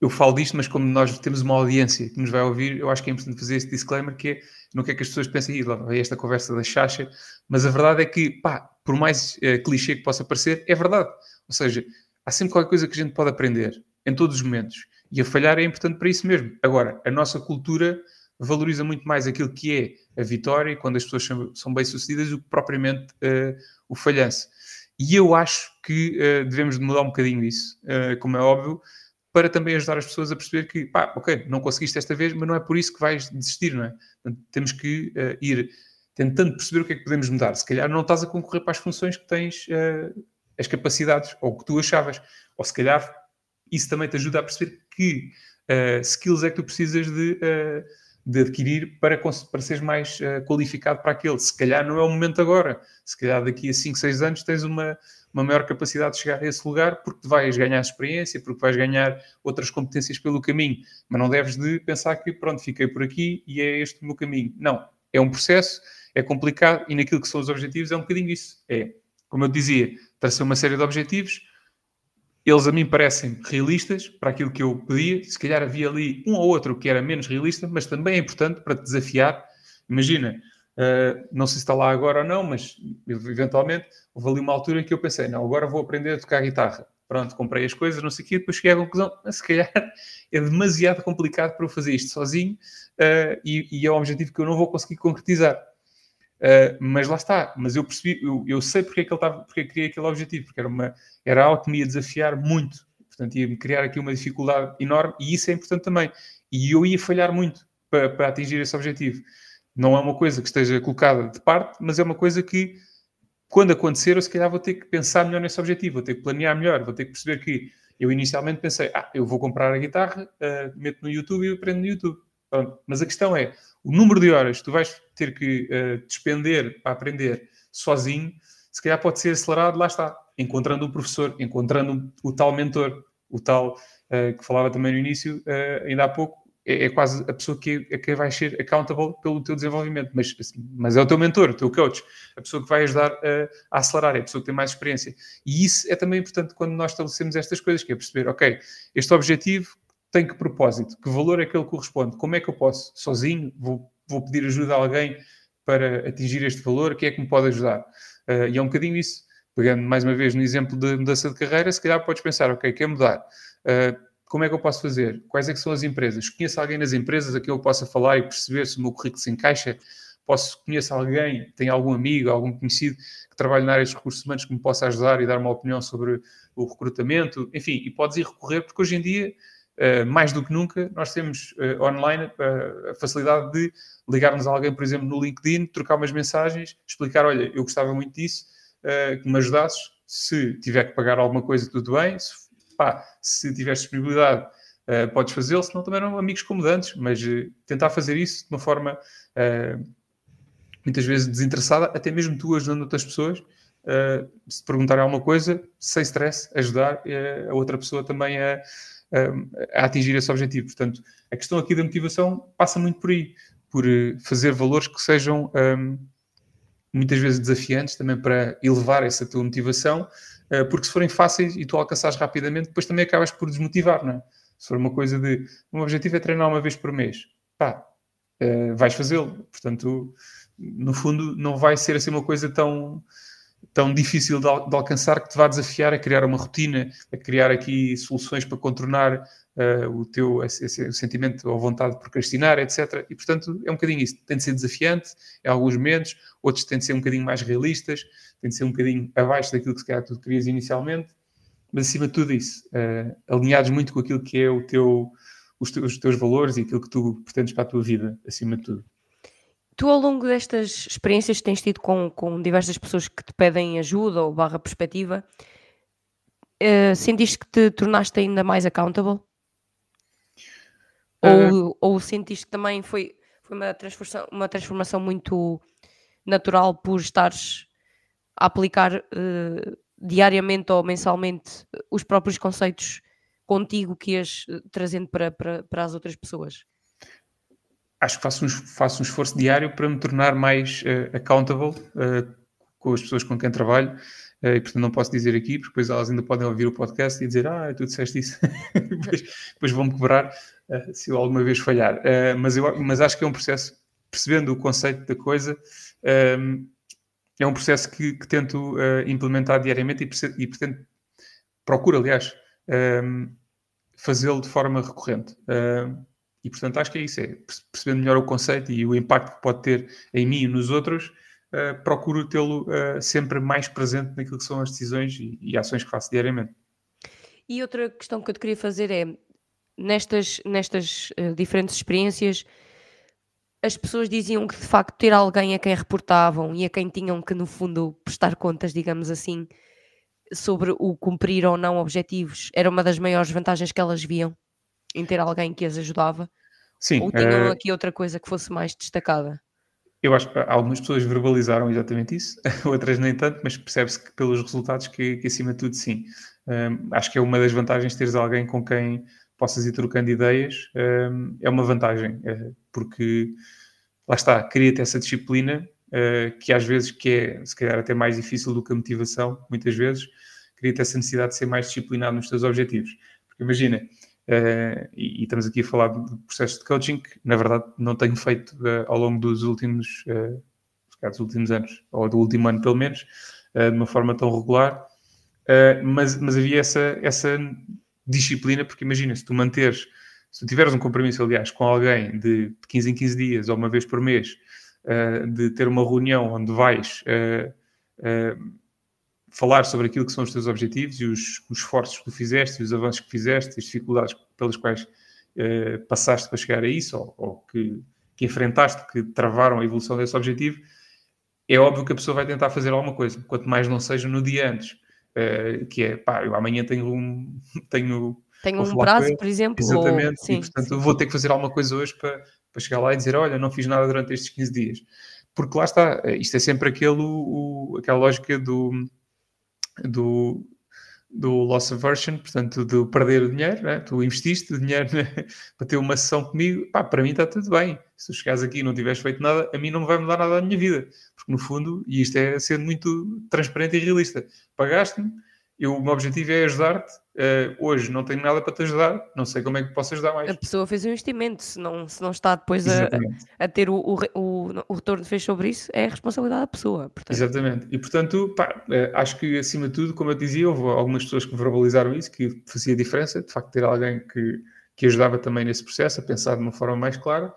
eu falo disto, mas como nós temos uma audiência que nos vai ouvir, eu acho que é importante fazer este disclaimer que é, não quer que as pessoas pensem, lá vai esta conversa da chacha, mas a verdade é que, pá, por mais uh, clichê que possa parecer, é verdade. Ou seja, há sempre qualquer coisa que a gente pode aprender, em todos os momentos. E a falhar é importante para isso mesmo. Agora, a nossa cultura valoriza muito mais aquilo que é a vitória, quando as pessoas são, bem-sucedidas, do que propriamente uh, o falhanço. E eu acho que uh, devemos mudar um bocadinho isso, como é óbvio, para também ajudar as pessoas a perceber que, pá, ok, não conseguiste esta vez, mas não é por isso que vais desistir, não é? Portanto, temos que uh, ir tentando perceber o que é que podemos mudar. Se calhar não estás a concorrer para as funções que tens uh, as capacidades, ou que tu achavas. Ou se calhar isso também te ajuda a perceber que uh, skills é que tu precisas de, de adquirir para, para seres mais qualificado para aquele. Se calhar não é o momento agora. Se calhar daqui a 5, 6 anos tens uma uma maior capacidade de chegar a esse lugar, porque vais ganhar experiência, porque vais ganhar outras competências pelo caminho. Mas não deves de pensar que, pronto, fiquei por aqui e é este o meu caminho. Não. É um processo, é complicado e naquilo que são os objetivos é um bocadinho isso. É, como eu dizia, traçar uma série de objetivos. Eles a mim parecem realistas para aquilo que eu pedia. Se calhar havia ali um ou outro que era menos realista, mas também é importante para te desafiar. Imagina, Uh, não sei se está lá agora ou não, mas eventualmente houve ali uma altura em que eu pensei, não, agora vou aprender a tocar guitarra. Pronto, comprei as coisas, não sei o quê, depois cheguei à conclusão, se calhar é demasiado complicado para eu fazer isto sozinho uh, e, e, é um objetivo que eu não vou conseguir concretizar. Uh, mas lá está, mas eu percebi, eu, eu sei porque é que ele estava, porque queria aquele objetivo, porque era, uma, era algo que me ia desafiar muito, portanto ia-me criar aqui uma dificuldade enorme e isso é importante também. E eu ia falhar muito para, para atingir esse objetivo não é uma coisa que esteja colocada de parte, mas é uma coisa que, quando acontecer, eu se calhar vou ter que pensar melhor nesse objetivo, vou ter que planear melhor, vou ter que perceber que eu inicialmente pensei, ah, eu vou comprar a guitarra, uh, meto no YouTube e aprendo no YouTube. Pronto. Mas a questão é, o número de horas que tu vais ter que uh, despender para aprender sozinho, se calhar pode ser acelerado, lá está, encontrando um professor, encontrando o tal mentor, o tal uh, que falava também no início, ainda há pouco, é, é, quase a pessoa que, que vai ser accountable pelo teu desenvolvimento, mas, mas é o teu mentor, o teu coach, a pessoa que vai ajudar a, a, acelerar, é a pessoa que tem mais experiência. E isso é também importante quando nós estabelecemos estas coisas, que é perceber, ok, este objetivo tem que propósito, que valor é que ele corresponde, como é que eu posso, sozinho, vou, vou pedir ajuda a alguém para atingir este valor, quem é que me pode ajudar? Uh, e é um bocadinho isso. Pegando mais uma vez no exemplo de mudança de carreira, se calhar podes pensar, ok, quer mudar? Uh, como é que eu posso fazer? Quais é que são as empresas? Conheço alguém nas empresas a quem eu possa falar e perceber se o meu currículo se encaixa? Posso, conheço alguém, tem algum amigo, algum conhecido que trabalha na área dos recursos humanos que me possa ajudar e dar uma opinião sobre o recrutamento? Enfim, e podes ir recorrer, porque hoje em dia, uh, mais do que nunca, nós temos uh, online uh, a facilidade de ligarmos a alguém, por exemplo, no LinkedIn, trocar umas mensagens, explicar, olha, eu gostava muito disso, que me ajudasses, se tiver que pagar alguma coisa, tudo bem, se pá, se tiveres disponibilidade, podes fazê-lo, senão também eram amigos como antes, mas tentar fazer isso de uma forma muitas vezes desinteressada, até mesmo tu ajudando outras pessoas, se perguntarem alguma coisa, sem stress, ajudar a outra pessoa também a, a, atingir esse objetivo. Portanto, a questão aqui da motivação passa muito por aí, por fazer valores que sejam um, muitas vezes desafiantes também para elevar essa tua motivação eh, porque se forem fáceis e tu alcançares rapidamente, depois também acabas por desmotivar, não é? Se for uma coisa de, meu objetivo é treinar uma vez por mês, pá, uh, vais fazê-lo. Portanto, no fundo, não vai ser assim uma coisa tão, tão difícil de, de, alcançar que te vá desafiar a criar uma rotina, a criar aqui soluções para contornar uh, o teu esse, esse sentimento ou vontade de procrastinar, etc. E, portanto, é um bocadinho isso. Tem de ser desafiante em alguns momentos, outros têm de ser um bocadinho mais realistas, tem de ser um bocadinho abaixo daquilo que se calhar tu querias inicialmente, mas acima de tudo isso, uh, alinhados muito com aquilo que é o teu, os, os teus valores e aquilo que tu pretendes para a tua vida, acima de tudo. Tu, ao longo destas experiências que tens tido com, com diversas pessoas que te pedem ajuda ou barra perspectiva, uh, sentiste que te tornaste ainda mais accountable? Ou, ou sentiste que também foi, foi uma, transformação, uma transformação muito natural por estares a aplicar uh, diariamente ou mensalmente os próprios conceitos contigo que ias eh, trazendo para, para, para as outras pessoas? Acho que faço um, faço um esforço diário para me tornar mais uh, accountable uh, com as pessoas com quem trabalho. Uh, e portanto não posso dizer aqui, porque depois elas ainda podem ouvir o podcast e dizer ah, tu disseste isso, depois, depois vão-me cobrar se eu alguma vez falhar. mas, eu, mas acho que é um processo, percebendo o conceito da coisa, é um processo que, que tento uh, implementar diariamente e, e pretendo, procuro, aliás, um, fazê-lo de forma recorrente. Uh, e, portanto, acho que é isso, é percebendo melhor o conceito e o impacto que pode ter em mim e nos outros, uh, procuro tê-lo uh, sempre mais presente naquilo que são as decisões e, e, ações que faço diariamente. E outra questão que eu te queria fazer é, nestas, nestas uh, diferentes experiências, as pessoas diziam que de facto ter alguém a quem reportavam e a quem tinham que, no fundo, prestar contas, digamos assim, sobre o cumprir ou não objetivos, era uma das maiores vantagens que elas viam em ter alguém que as ajudava? Sim. Ou tinham uh... aqui outra coisa que fosse mais destacada? Eu acho que algumas pessoas verbalizaram exatamente isso, outras nem tanto, mas percebe-se que pelos resultados que, que, acima de tudo, sim. Um, acho que é uma das vantagens teres alguém com quem possas ir trocando ideias, um, é uma vantagem, uh, porque lá está, cria-te essa disciplina uh, que às vezes que é, se calhar, até mais difícil do que a motivação, muitas vezes, cria-te essa necessidade de ser mais disciplinado nos teus objetivos. Porque imagina, uh, e, estamos aqui a falar de processo de coaching que, na verdade, não tenho feito ao longo dos últimos, dos últimos anos, ou do último ano pelo menos, de uma forma tão regular, mas, mas havia essa, essa disciplina, porque imagina, se tu manteres, se tu tiveres um compromisso, aliás, com alguém de 15 em 15 dias ou uma vez por mês, uh, de ter uma reunião onde vais uh, uh, falar sobre aquilo que são os teus objetivos e os, os esforços que tu fizeste, os avanços que fizeste, as dificuldades pelas quais passaste para chegar a isso, ou, ou que, que enfrentaste, que travaram a evolução desse objetivo, é óbvio que a pessoa vai tentar fazer alguma coisa, quanto mais não seja no dia antes. Uh, que é, pá, eu amanhã tenho um. Tenho, tenho um prazo, por exemplo. Exatamente, ou... sim, e portanto sim, vou ter que fazer alguma coisa hoje para, para chegar lá e dizer: olha, não fiz nada durante estes 15 dias. Porque lá está, eh, isto é sempre aquele, o, aquela lógica do, do, do loss aversion, portanto, do perder o dinheiro, né? tu investiste dinheiro né? para ter uma sessão comigo, pá, para mim está tudo bem. Se tu chegares aqui e não tiveres feito nada, a mim não vai mudar nada na minha vida. Porque no fundo, e isto é sendo muito transparente e realista, pagaste-me, eu, o meu objetivo é ajudar-te. Uh, hoje não tenho nada para te ajudar, não sei como é que posso ajudar mais. A pessoa fez um investimento, se não, se não está depois a, a, ter o, o, o, o, retorno que fez sobre isso, é a responsabilidade da pessoa. Portanto. Exatamente. E portanto, pá, uh, acho que acima de tudo, como eu dizia, houve algumas pessoas que verbalizaram isso, que fazia diferença, de facto, ter alguém que, que ajudava também nesse processo, a pensar de uma forma mais clara,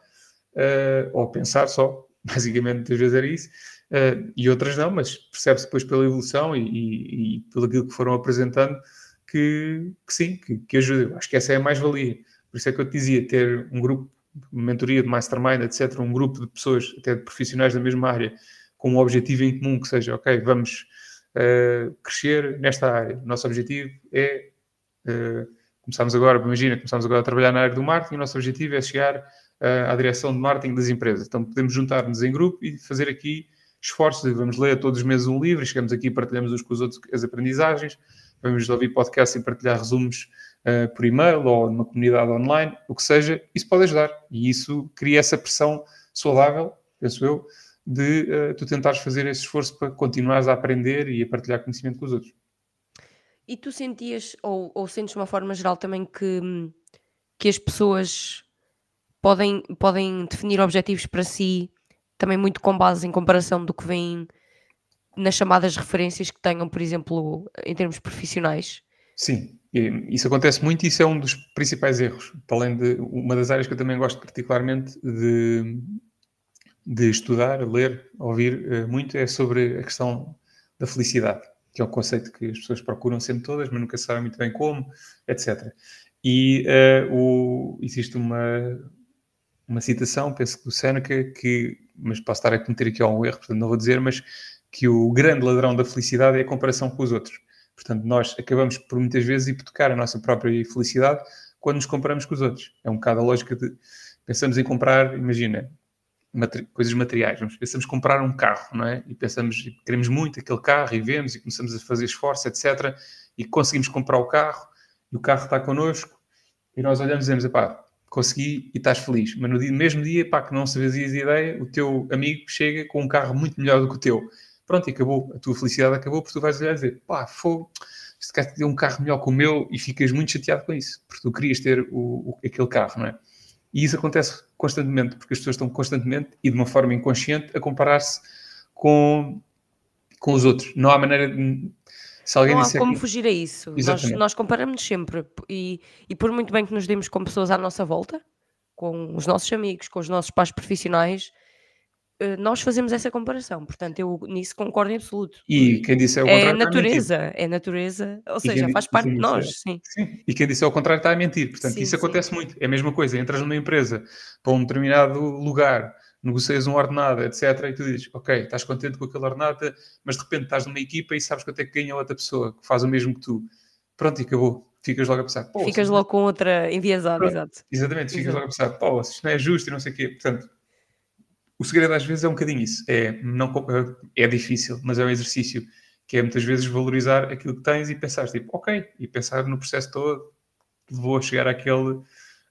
uh, ou pensar só, basicamente, muitas vezes era isso. Uh, e outras não, mas percebe-se depois pela evolução e, e, e pelo aquilo que foram apresentando que, que sim, que, que ajuda. Acho que essa é a mais-valia. Por isso é que eu te dizia, ter um grupo, mentoria de mastermind, etc., um grupo de pessoas, até de profissionais da mesma área, com um objetivo em comum, que seja, ok, vamos uh, crescer nesta área. Nosso objetivo é, uh, começamos agora, imagina, começamos agora a trabalhar na área do marketing, o nosso objetivo é chegar uh, à direção de marketing das empresas. Então podemos juntar-nos em grupo e fazer aqui esforços, vamos ler todos os meses um livro, chegamos aqui e partilhamos uns com os outros as aprendizagens, vamos ouvir podcast e partilhar resumos uh, por e-mail ou numa comunidade online, o que seja, isso pode ajudar. E isso cria essa pressão saudável, penso eu, de uh, tu tentares fazer esse esforço para continuares a aprender e a partilhar conhecimento com os outros. E tu sentias, ou, ou sentes de uma forma geral também, que, que as pessoas podem, podem definir objetivos para si também muito com base em comparação do que vem nas chamadas referências que tenham, por exemplo, em termos profissionais? Sim, isso acontece muito e isso é um dos principais erros. Além de uma das áreas que eu também gosto particularmente de, de estudar, ler, ouvir uh, muito é sobre a questão da felicidade, que é um conceito que as pessoas procuram sempre todas, mas nunca sabem muito bem como, etc. E uh, o, existe uma, uma citação, penso que do Seneca, que mas posso estar a cometer aqui algum erro, portanto não vou dizer, mas que o grande ladrão da felicidade é a comparação com os outros. Portanto, nós acabamos por muitas vezes hipotecar a nossa própria felicidade quando nos comparamos com os outros. É um bocado a lógica de pensamos em comprar, imagina, coisas materiais. Pensamos em comprar um carro, não é? E pensamos, queremos muito aquele carro e vemos e começamos a fazer esforço, etc. E conseguimos comprar o carro e o carro está connosco e nós olhamos e dizemos, pá, consegui e estás feliz. Mas no dia, mesmo dia, pá, que não fazias ideia, o teu amigo chega com um carro muito melhor do que o teu. Pronto, e acabou. A tua felicidade acabou porque tu vais olhar e dizer, pá, fogo, este cara tem um carro melhor que o meu e ficas muito chateado com isso, porque tu querias ter o, o, aquele carro, não é? E isso acontece constantemente, porque as pessoas estão constantemente e de uma forma inconsciente a comparar-se com, com os outros. Não há maneira de se alguém não há como que... fugir a isso. Nós, nós comparamos sempre e, e por muito bem que nos demos com pessoas à nossa volta, com os nossos amigos, com os nossos pais profissionais, eh, nós fazemos essa comparação. Portanto, eu nisso concordo em absoluto. E quem disse é o contrário. É natureza, é natureza, ou seja, faz parte de nós. É, sim. sim. E quem disse é o contrário está a mentir. Portanto, sim, isso sim. acontece muito. É a mesma coisa. Entras numa empresa para um determinado lugar negocias um ordenado, etc. E tu dizes, ok, estás contente com aquele ordenado, mas de repente estás numa equipa e sabes quanto é que ganha outra pessoa que faz o mesmo que tu. Pronto, e acabou. Ficas logo a pensar. Ficas logo com outra enviesada, exato. Exatamente, ficas logo a pensar, pô, isto não é justo e não sei o quê. Portanto, o segredo às vezes é um bocadinho isso. É, não, é difícil, mas é um exercício que é muitas vezes valorizar aquilo que tens e pensar tipo, ok, e pensar no processo todo a chegar àquele,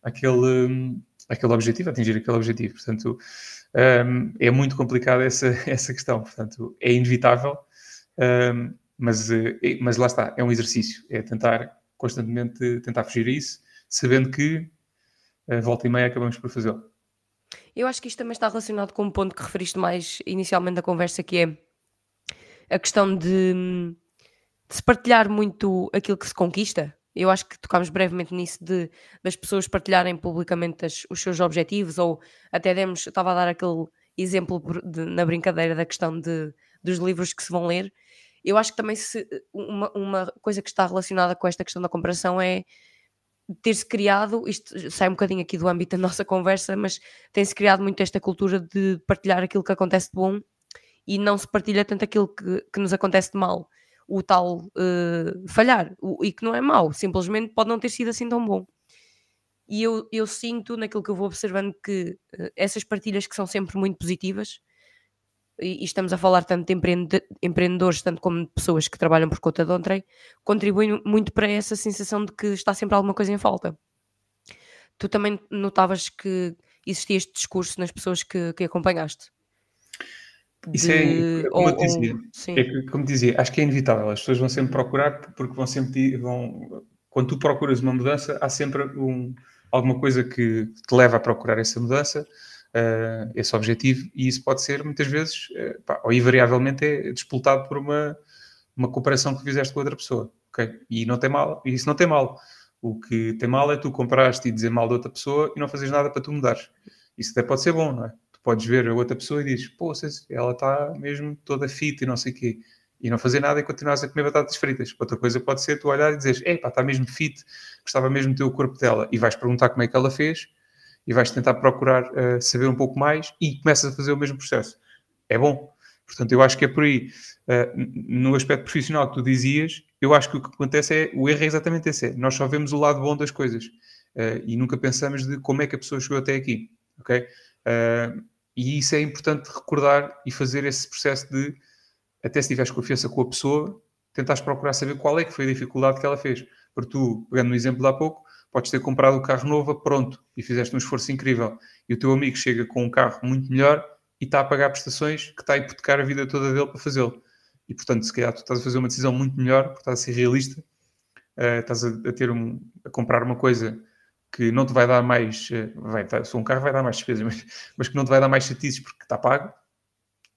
àquele, àquele objetivo, atingir aquele objetivo. Portanto, um, é muito complicada essa, essa questão. Portanto, é inevitável, um, mas, eh, mas lá está, é um exercício, é tentar constantemente tentar fugir a isso, sabendo que a volta e meia acabamos por fazê-lo. Eu acho que isto também está relacionado com um ponto que referiste mais inicialmente da conversa, que é a questão de, de se partilhar muito aquilo que se conquista. Eu acho que tocámos brevemente nisso de das pessoas partilharem publicamente as, os seus objetivos, ou até demos, estava a dar aquele exemplo de, na brincadeira da questão de, dos livros que se vão ler. Eu acho que também se, uma, uma coisa que está relacionada com esta questão da comparação é ter-se criado, isto sai um bocadinho aqui do âmbito da nossa conversa, mas tem-se criado muito esta cultura de partilhar aquilo que acontece de bom e não se partilha tanto aquilo que, que nos acontece de mal o tal uh, falhar, o, e que não é mau, simplesmente pode não ter sido assim tão bom. E eu, eu sinto naquilo que eu vou observando que uh, essas partilhas que são sempre muito positivas, e, e estamos a falar tanto de empreende, empreendedores, tanto como de pessoas que trabalham por conta de ontem, contribuem muito para essa sensação de que está sempre alguma coisa em falta. Tu também notavas que existia este discurso nas pessoas que, que acompanhaste? Isso é, como ou, eu dizia, é, como dizia, acho que é inevitável. As pessoas vão sempre procurar porque vão sempre vão, quando tu procuras uma mudança, há sempre um, alguma coisa que te leva a procurar essa mudança, uh, esse objetivo, e isso pode ser muitas vezes, uh, pá, ou invariavelmente é disputado por uma, uma comparação que fizeste com outra pessoa, ok? E não tem mal, isso não tem mal. O que tem mal é tu compraste e dizer mal de outra pessoa e não fazes nada para tu mudares. Isso até pode ser bom, não é? Podes ver a outra pessoa e dizes, pô, ela está mesmo toda fit e não sei o quê, e não fazer nada e continuas a comer batatas fritas. Outra coisa pode ser tu olhar e dizeres, pá, está mesmo fit, gostava mesmo de ter o corpo dela, e vais perguntar como é que ela fez, e vais tentar procurar uh, saber um pouco mais, e começas a fazer o mesmo processo. É bom. Portanto, eu acho que é por aí. Uh, no aspecto profissional que tu dizias, eu acho que o que acontece é, o erro é exatamente esse, é, nós só vemos o lado bom das coisas, uh, e nunca pensamos de como é que a pessoa chegou até aqui, ok? Uh, e isso é importante recordar e fazer esse processo de, até se tiveres confiança com a pessoa, tentares procurar saber qual é que foi a dificuldade que ela fez. Porque tu, pegando no exemplo de há pouco, podes ter comprado o carro novo pronto e fizeste um esforço incrível. E o teu amigo chega com um carro muito melhor e está a pagar prestações que está a hipotecar a vida toda dele para fazê-lo. E portanto, se calhar tu estás a fazer uma decisão muito melhor, porque estás a ser realista, uh, estás a, a, ter um, a comprar uma coisa que não te vai dar mais, eh, vai, se um carro vai dar mais despesas, mas, mas que não te vai dar mais chatices porque está pago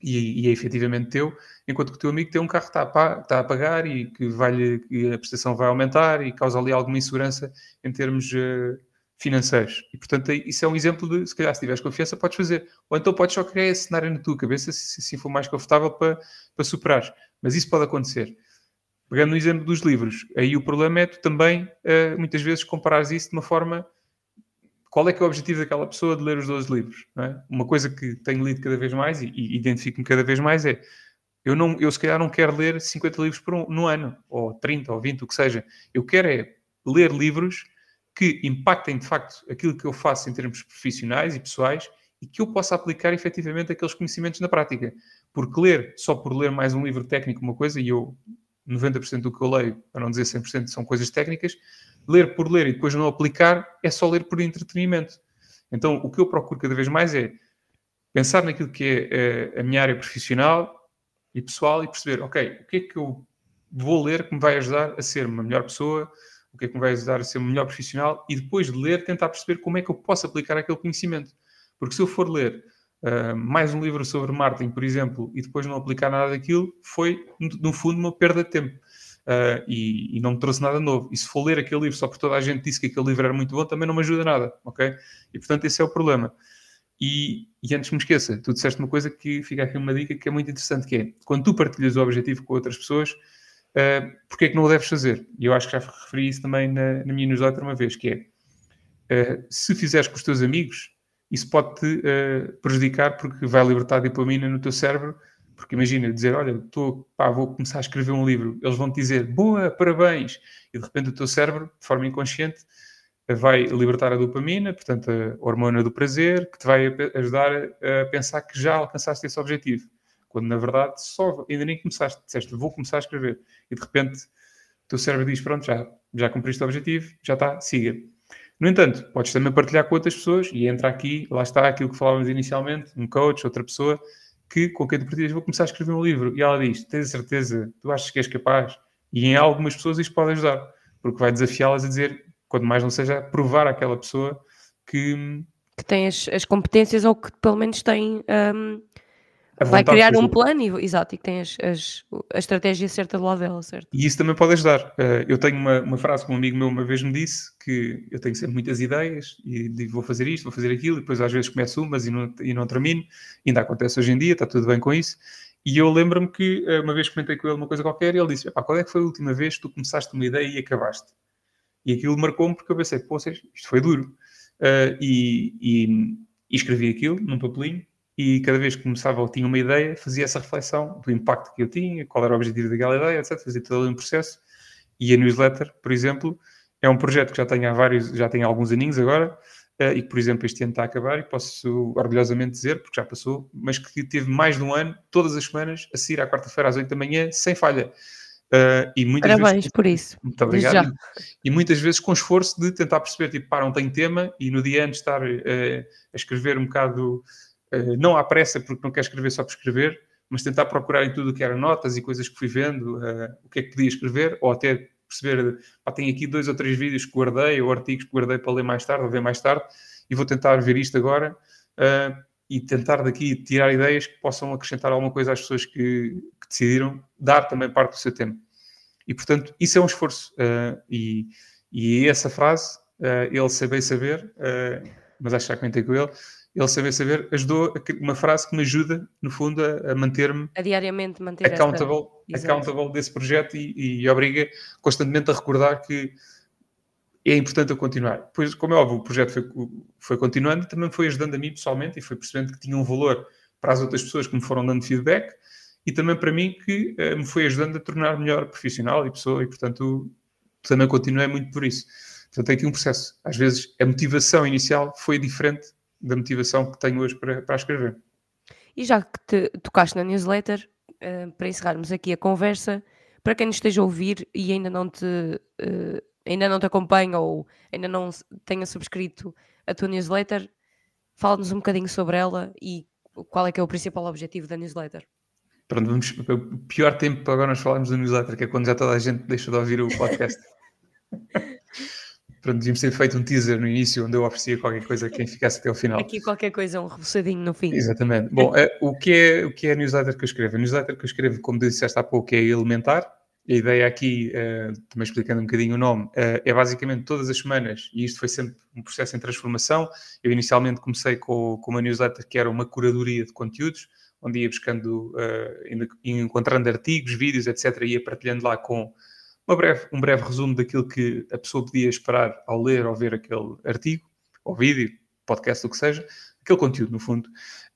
e, e, é efetivamente teu, enquanto que o teu amigo tem um carro que está a, está a pagar e que, vai que a prestação vai aumentar e causa ali alguma insegurança em termos uh, financeiros. E portanto, isso é um exemplo de, se calhar, se tiveres confiança, podes fazer. Ou então podes só criar esse cenário na tua cabeça se assim for mais confortável para, para superar. Mas isso pode acontecer. Pegando no exemplo dos livros, aí o problema é tu também, uh, muitas vezes, comparares isso de uma forma. Qual é que é o objetivo daquela pessoa de ler os 12 livros? É? Uma coisa que tenho lido cada vez mais e, e identifico-me cada vez mais é eu, não, eu se calhar não quero ler 50 livros por um, no ano, ou 30, ou 20, o que seja. Eu quero é ler livros que impactem de facto aquilo que eu faço em termos profissionais e pessoais e que eu possa aplicar efetivamente aqueles conhecimentos na prática. Porque ler, só por ler mais um livro técnico, uma coisa, e eu 90% do que eu leio, para não dizer 100%, são coisas técnicas. Ler por ler e depois não aplicar é só ler por entretenimento. Então, o que eu procuro cada vez mais é pensar naquilo que é, é a minha área profissional e pessoal e perceber, ok, o que é que eu vou ler que me vai ajudar a ser uma melhor pessoa, o que é que me vai ajudar a ser um melhor profissional e depois de ler tentar perceber como é que eu posso aplicar aquele conhecimento. Porque se eu for ler uh, mais um livro sobre marketing, por exemplo, e depois não aplicar nada daquilo, foi, no fundo, uma perda de tempo. Uh, e, e, não me trouxe nada novo. E se for ler aquele livro só porque toda a gente disse que aquele livro era muito bom, também não me ajuda nada, ok? E portanto, esse é o problema. E, e antes me esqueça, tu disseste uma coisa que fica aqui uma dica que é muito interessante, que é, quando tu partilhas o objetivo com outras pessoas, uh, porque é que não o deves fazer? E eu acho que já referi isso também na, na minha newsletter uma vez, que é, uh, se fizeres com os teus amigos, isso pode-te uh, prejudicar porque vai libertar dopamina no teu cérebro. Porque imagina dizer, olha, tô, pá, vou começar a escrever um livro. Eles vão te dizer, boa, parabéns. E de repente o teu cérebro, de forma inconsciente, vai libertar a dopamina, portanto a hormona do prazer, que te vai ajudar a pensar que já alcançaste esse objetivo. Quando na verdade só ainda nem começaste, disseste, vou começar a escrever. E de repente o teu cérebro diz, pronto, já, já cumpriste o objetivo, já está, siga. No entanto, podes também partilhar com outras pessoas e entra aqui, lá está aquilo que falávamos inicialmente, um coach, outra pessoa, que com quem tu partilhas, vou começar a escrever um livro. E ela diz, tens a certeza, tu achas que és capaz? E em algumas pessoas isto pode ajudar, porque vai desafiá-las a dizer, quando mais não seja, provar àquela pessoa que... Que tem as, as competências ou que pelo menos tem... Um vai criar um plano e, exato, e que tem as, as, a estratégia certa do lado dela, certo? E isso também pode ajudar. Uh, eu tenho uma, uma, frase que um amigo meu uma vez me disse que eu tenho sempre muitas ideias e digo vou fazer isto, vou fazer aquilo, e depois às vezes começo umas e não, e não termino. Ainda acontece hoje em dia, está tudo bem com isso. E eu lembro-me que uh, uma vez comentei com ele uma coisa qualquer e ele disse: qual é que foi a última vez que tu começaste uma ideia e acabaste? E aquilo marcou-me porque eu pensei: pô, isto foi duro. Uh, e, e, e escrevi aquilo num papelinho e cada vez que começava ou tinha uma ideia, fazia essa reflexão do impacto que eu tinha, qual era o objetivo daquela ideia, etc. Fazia todo um processo. E a newsletter, por exemplo, é um projeto que já tem há vários, já tem alguns aninhos agora, uh, e que, por exemplo, este ano está a acabar, e posso orgulhosamente dizer, porque já passou, mas que teve mais de um ano, todas as semanas, a sair à quarta-feira às 8 da manhã, sem falha. Uh, e muitas Parabéns vezes, por isso. Muito obrigado. E, e, muitas vezes com esforço de tentar perceber, tipo, pá, não tenho tema, e no dia antes estar uh, a escrever um bocado eh, não há pressa porque não quer escrever só por escrever, mas tentar procurar em tudo o que era notas e coisas que fui vendo, uh, o que é que podia escrever, ou até perceber, pá, tenho aqui dois ou três vídeos que guardei, ou artigos que guardei para ler mais tarde, ou ver mais tarde, e vou tentar ver isto agora, uh, e tentar daqui tirar ideias que possam acrescentar alguma coisa às pessoas que, que decidiram dar também parte do seu tempo. E, portanto, isso é um esforço. Uh, e, e essa frase, ele saber saber, mas acho que já comentei com ele, ele saber saber ajudou uma frase que me ajuda, no fundo, a, a manter-me a diariamente manter accountable, esta... accountable desse projeto e, e, obriga constantemente a recordar que é importante eu continuar. Pois, como é óbvio, o projeto foi, foi continuando também foi ajudando a mim pessoalmente e foi percebendo que tinha um valor para as outras pessoas que me foram dando feedback e também para mim que uh, me foi ajudando a tornar melhor profissional e pessoa e, portanto, também continuei muito por isso. Portanto, tem aqui um processo. Às vezes, a motivação inicial foi diferente da motivação que tenho hoje para, para escrever. E já que te tocaste na newsletter, uh, para encerrarmos aqui a conversa, para quem nos esteja a ouvir e ainda não te, uh, ainda não te acompanha ou ainda não tenha subscrito a tua newsletter, fala-nos um bocadinho sobre ela e qual é que é o principal objetivo da newsletter. Pronto, vamos, o pior tempo para agora nós falarmos da newsletter, que é quando já toda a gente deixa de ouvir o podcast. Pronto, devíamos ter feito um teaser no início onde eu oferecia qualquer coisa a quem ficasse até ao final. Aqui qualquer coisa, um roçadinho no fim. Exatamente. Bom, é, o, que é, o que é a newsletter que eu escrevo? A newsletter que eu escrevo, como disseste há pouco, é elementar. A ideia aqui, uh, também explicando um bocadinho o nome, uh, é basicamente todas as semanas, e isto foi sempre um processo em transformação. Eu inicialmente comecei com, com uma newsletter que era uma curadoria de conteúdos, onde ia buscando, uh, encontrando artigos, vídeos, etc., e ia partilhando lá com breve, um breve resumo daquilo que a pessoa podia esperar ao ler ou ver aquele artigo, ou vídeo, podcast, o que seja, aquele conteúdo, no fundo.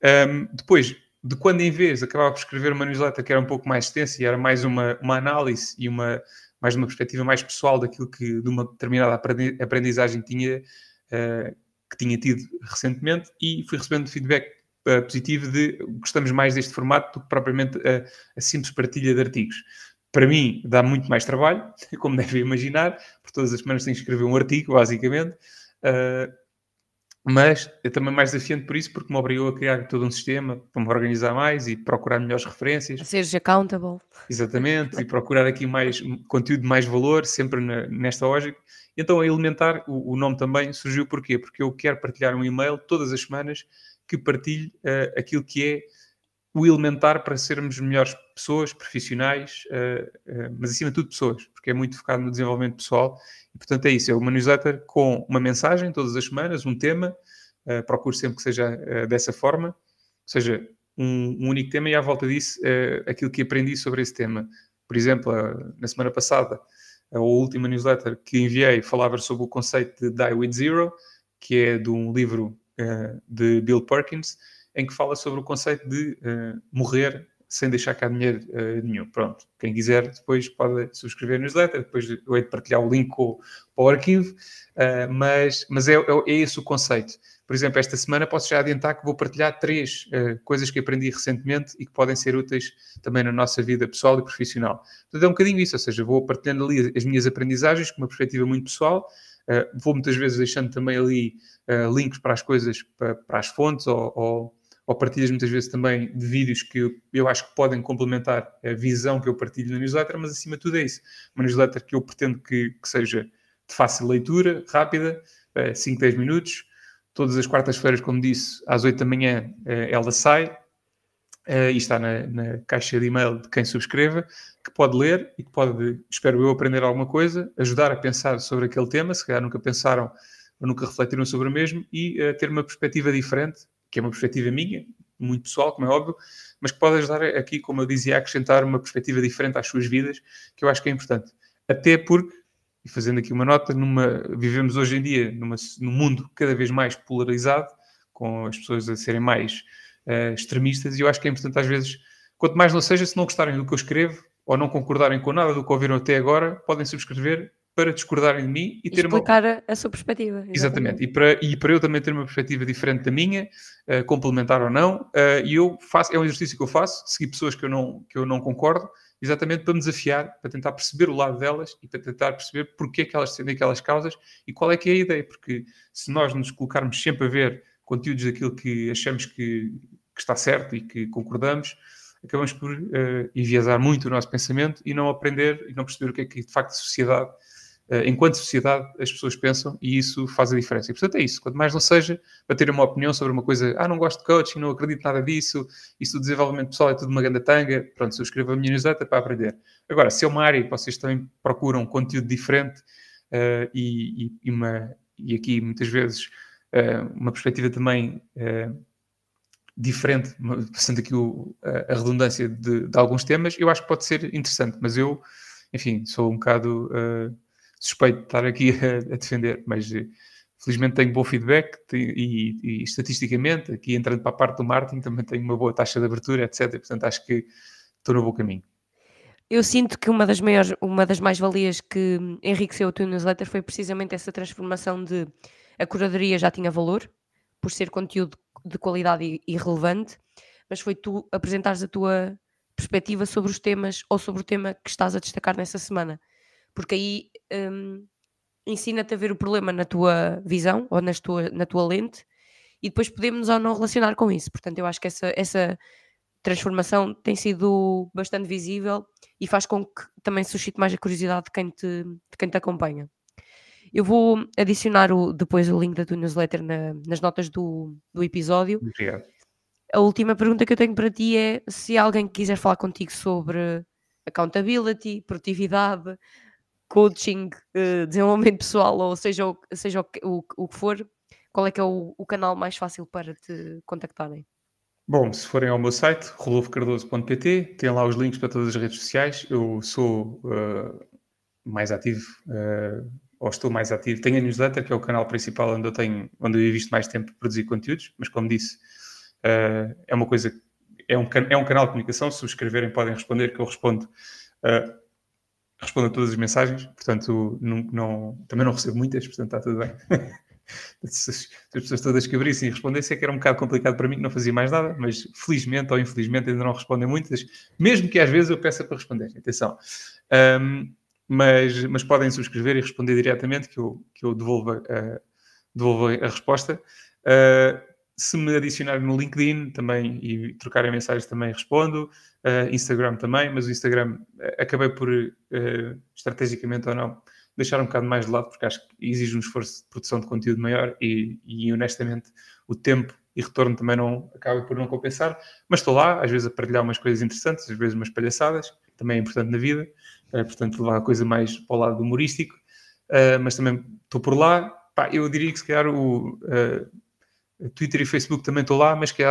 Um, depois, de quando em vez acabava por escrever uma newsletter que era um pouco mais extensa e era mais uma, uma análise e uma, mais uma perspectiva mais pessoal daquilo que de uma determinada aprendizagem tinha, uh, que tinha tido recentemente e fui recebendo feedback uh, positivo de gostamos mais deste formato do que propriamente a, a simples partilha de artigos. Para mim, dá muito mais trabalho, como devem imaginar, por todas as semanas tenho que escrever um artigo, basicamente. Uh, mas é também mais desafiante por isso, porque me obrigou a criar todo um sistema para me organizar mais e procurar melhores referências. Seres accountable. Exatamente, e procurar aqui mais conteúdo de mais valor, sempre na, nesta lógica. Então, a Elementar, o, o, nome também surgiu porquê? Porque eu quero partilhar um e-mail todas as semanas que partilhe uh, aquilo que é o elementar para sermos melhores pessoas, profissionais, uh, uh, mas acima de tudo pessoas, porque é muito focado no desenvolvimento pessoal. E, portanto, é isso. É uma newsletter com uma mensagem todas as semanas, um tema. Uh, procuro sempre que seja dessa forma. Ou seja, um, um, único tema e à volta disso aquilo que aprendi sobre esse tema. Por exemplo, na semana passada, a última newsletter que enviei falava sobre o conceito de Die With Zero, que é de um livro de Bill Perkins, em que fala sobre o conceito de uh, morrer sem deixar cá dinheiro uh, nenhum. Pronto, quem quiser depois pode subscrever a newsletter, depois eu hei de partilhar o link com, para o arquivo, uh, mas, mas é, é, é, esse o conceito. Por exemplo, esta semana posso já adiantar que vou partilhar três uh, coisas que aprendi recentemente e que podem ser úteis também na nossa vida pessoal e profissional. Portanto, é um bocadinho isso, ou seja, vou partilhando ali as minhas aprendizagens com uma perspectiva muito pessoal, vou muitas vezes deixando também ali links para as coisas, para, para as fontes ou, ou ou partilhas muitas vezes também de vídeos que eu, acho que podem complementar a visão que eu partilho na newsletter, mas acima de tudo é isso. Uma newsletter que eu pretendo que, que seja de fácil leitura, rápida, 5, 10 minutos. Todas as quartas-feiras, como disse, às 8 da manhã eh, ela sai eh, e está na, na, caixa de e-mail de quem subscreva, que pode ler e que pode, espero eu, aprender alguma coisa, ajudar a pensar sobre aquele tema, se calhar nunca pensaram ou nunca refletiram sobre o mesmo, e ter uma perspectiva diferente que é uma perspectiva minha, muito pessoal, como é óbvio, mas que pode ajudar aqui, como eu dizia, a acrescentar uma perspectiva diferente às suas vidas, que eu acho que é importante. Até porque, e fazendo aqui uma nota, numa, vivemos hoje em dia numa, num mundo cada vez mais polarizado, com as pessoas a serem mais uh, extremistas, e eu acho que é importante às vezes, quanto mais não seja, se não gostarem do que eu escrevo, ou não concordarem com nada do que ouviram até agora, podem subscrever para discordarem de mim e ter explicar uma... a sua perspectiva. Exatamente. exatamente. E, para, e para eu também ter uma perspectiva diferente da minha, uh, complementar ou não, uh, e eu faço, é um exercício que eu faço, seguir pessoas que eu não, que eu não concordo, exatamente para me desafiar, para tentar perceber o lado delas e para tentar perceber porque é que elas defendem aquelas causas e qual é que é a ideia, porque se nós nos colocarmos sempre a ver conteúdos daquilo que achamos que, que está certo e que concordamos, acabamos por uh, enviesar muito o nosso pensamento e não aprender e não perceber o que é que de facto a sociedade, uh, enquanto sociedade, as pessoas pensam e isso faz a diferença. E portanto é isso. Quanto mais não seja para ter uma opinião sobre uma coisa, ah, não gosto de coaching, não acredito nada disso, isso do desenvolvimento pessoal é tudo uma grande tanga, pronto, se eu escrevo a minha newsletter para aprender. Agora, se é uma área que vocês também procuram conteúdo diferente uh, e, e, uma, e aqui muitas vezes uma perspectiva também diferente, passando aqui o, a, redundância de, de, alguns temas, eu acho que pode ser interessante, mas eu, enfim, sou um bocado uh, suspeito de estar aqui a, a defender, mas uh, felizmente tenho bom feedback e, e, estatisticamente, aqui entrando para a parte do marketing, também tenho uma boa taxa de abertura, etc. Portanto, acho que estou no bom caminho. Eu sinto que uma das maiores, uma das mais-valias que enriqueceu o teu newsletter foi precisamente essa transformação de a curadoria já tinha valor, por ser conteúdo de qualidade e, relevante, mas foi tu apresentares a tua perspectiva sobre os temas ou sobre o tema que estás a destacar nessa semana. Porque aí um, ensina-te a ver o problema na tua visão ou nas tua, na tua lente e depois podemos ou não relacionar com isso. Portanto, eu acho que essa, essa transformação tem sido bastante visível e faz com que também suscite mais a curiosidade de quem te, de quem te acompanha. Eu vou adicionar o, depois o link da tua newsletter na, nas notas do, do episódio. Obrigado. A última pergunta que eu tenho para ti é se alguém quiser falar contigo sobre accountability, produtividade, coaching, uh, desenvolvimento pessoal, ou seja, o, seja o, o, o que for, qual é que é o, o, canal mais fácil para te contactarem? Bom, se forem ao meu site, rodolfocardoso.pt, tem lá os links para todas as redes sociais. Eu sou uh, mais ativo uh, ou estou mais ativo. Tenho a newsletter, que é o canal principal onde eu tenho, onde eu visto mais tempo produzir conteúdos, mas como disse, é uma coisa, é um, é um canal de comunicação. Se subscreverem, podem responder, que eu respondo, respondo a todas as mensagens. Portanto, não, não, também não recebo muitas, portanto está tudo bem. se, as, pessoas todas que abrissem e respondessem, é que era um bocado complicado para mim, que não fazia mais nada, mas felizmente ou infelizmente ainda não respondem muitas, mesmo que às vezes eu peça para responder. Atenção. Um, mas, mas podem subscrever e responder diretamente que eu, que eu devolva, uh, devolva a resposta. Uh, se me adicionarem no LinkedIn também e trocarem mensagens também respondo, uh, Instagram também, mas o Instagram acabei por, estrategicamente ou não, deixar um bocado mais de lado porque acho que exige um esforço de produção de conteúdo maior e, e honestamente o tempo e retorno também não acaba por não compensar, mas estou lá, às vezes a partilhar umas coisas interessantes, às vezes umas palhaçadas, também é importante na vida, uh, portanto levar a coisa mais para o lado humorístico, uh, mas também estou por lá. Pá, eu diria que se calhar o uh, Twitter e Facebook também estou lá, mas que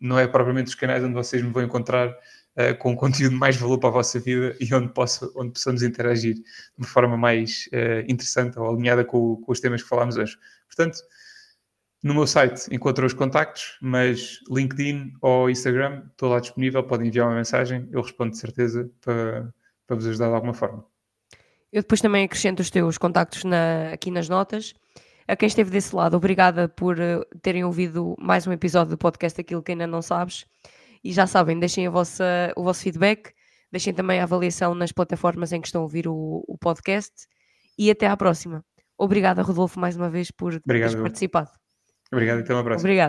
não, é propriamente os canais onde vocês me vão encontrar uh, com conteúdo mais valor para a vossa vida e onde, posso, onde possamos interagir de uma forma mais interessante ou alinhada com, com os temas que falámos hoje. Portanto, no meu site encontram os contactos, mas LinkedIn ou Instagram, estou lá disponível, podem enviar uma mensagem, eu respondo de certeza para, para vos ajudar de alguma forma. Eu depois também acrescento os teus contactos na, aqui nas notas. A quem esteve desse lado, obrigada por uh, terem ouvido mais um episódio do podcast Aquilo que ainda não sabes. E já sabem, deixem vossa, o vosso feedback, deixem também a avaliação nas plataformas em que estão a ouvir o, o podcast. E até à próxima. Obrigada, Rodolfo, mais uma vez por teres participado. Obrigado e até uma próxima. Obrigado.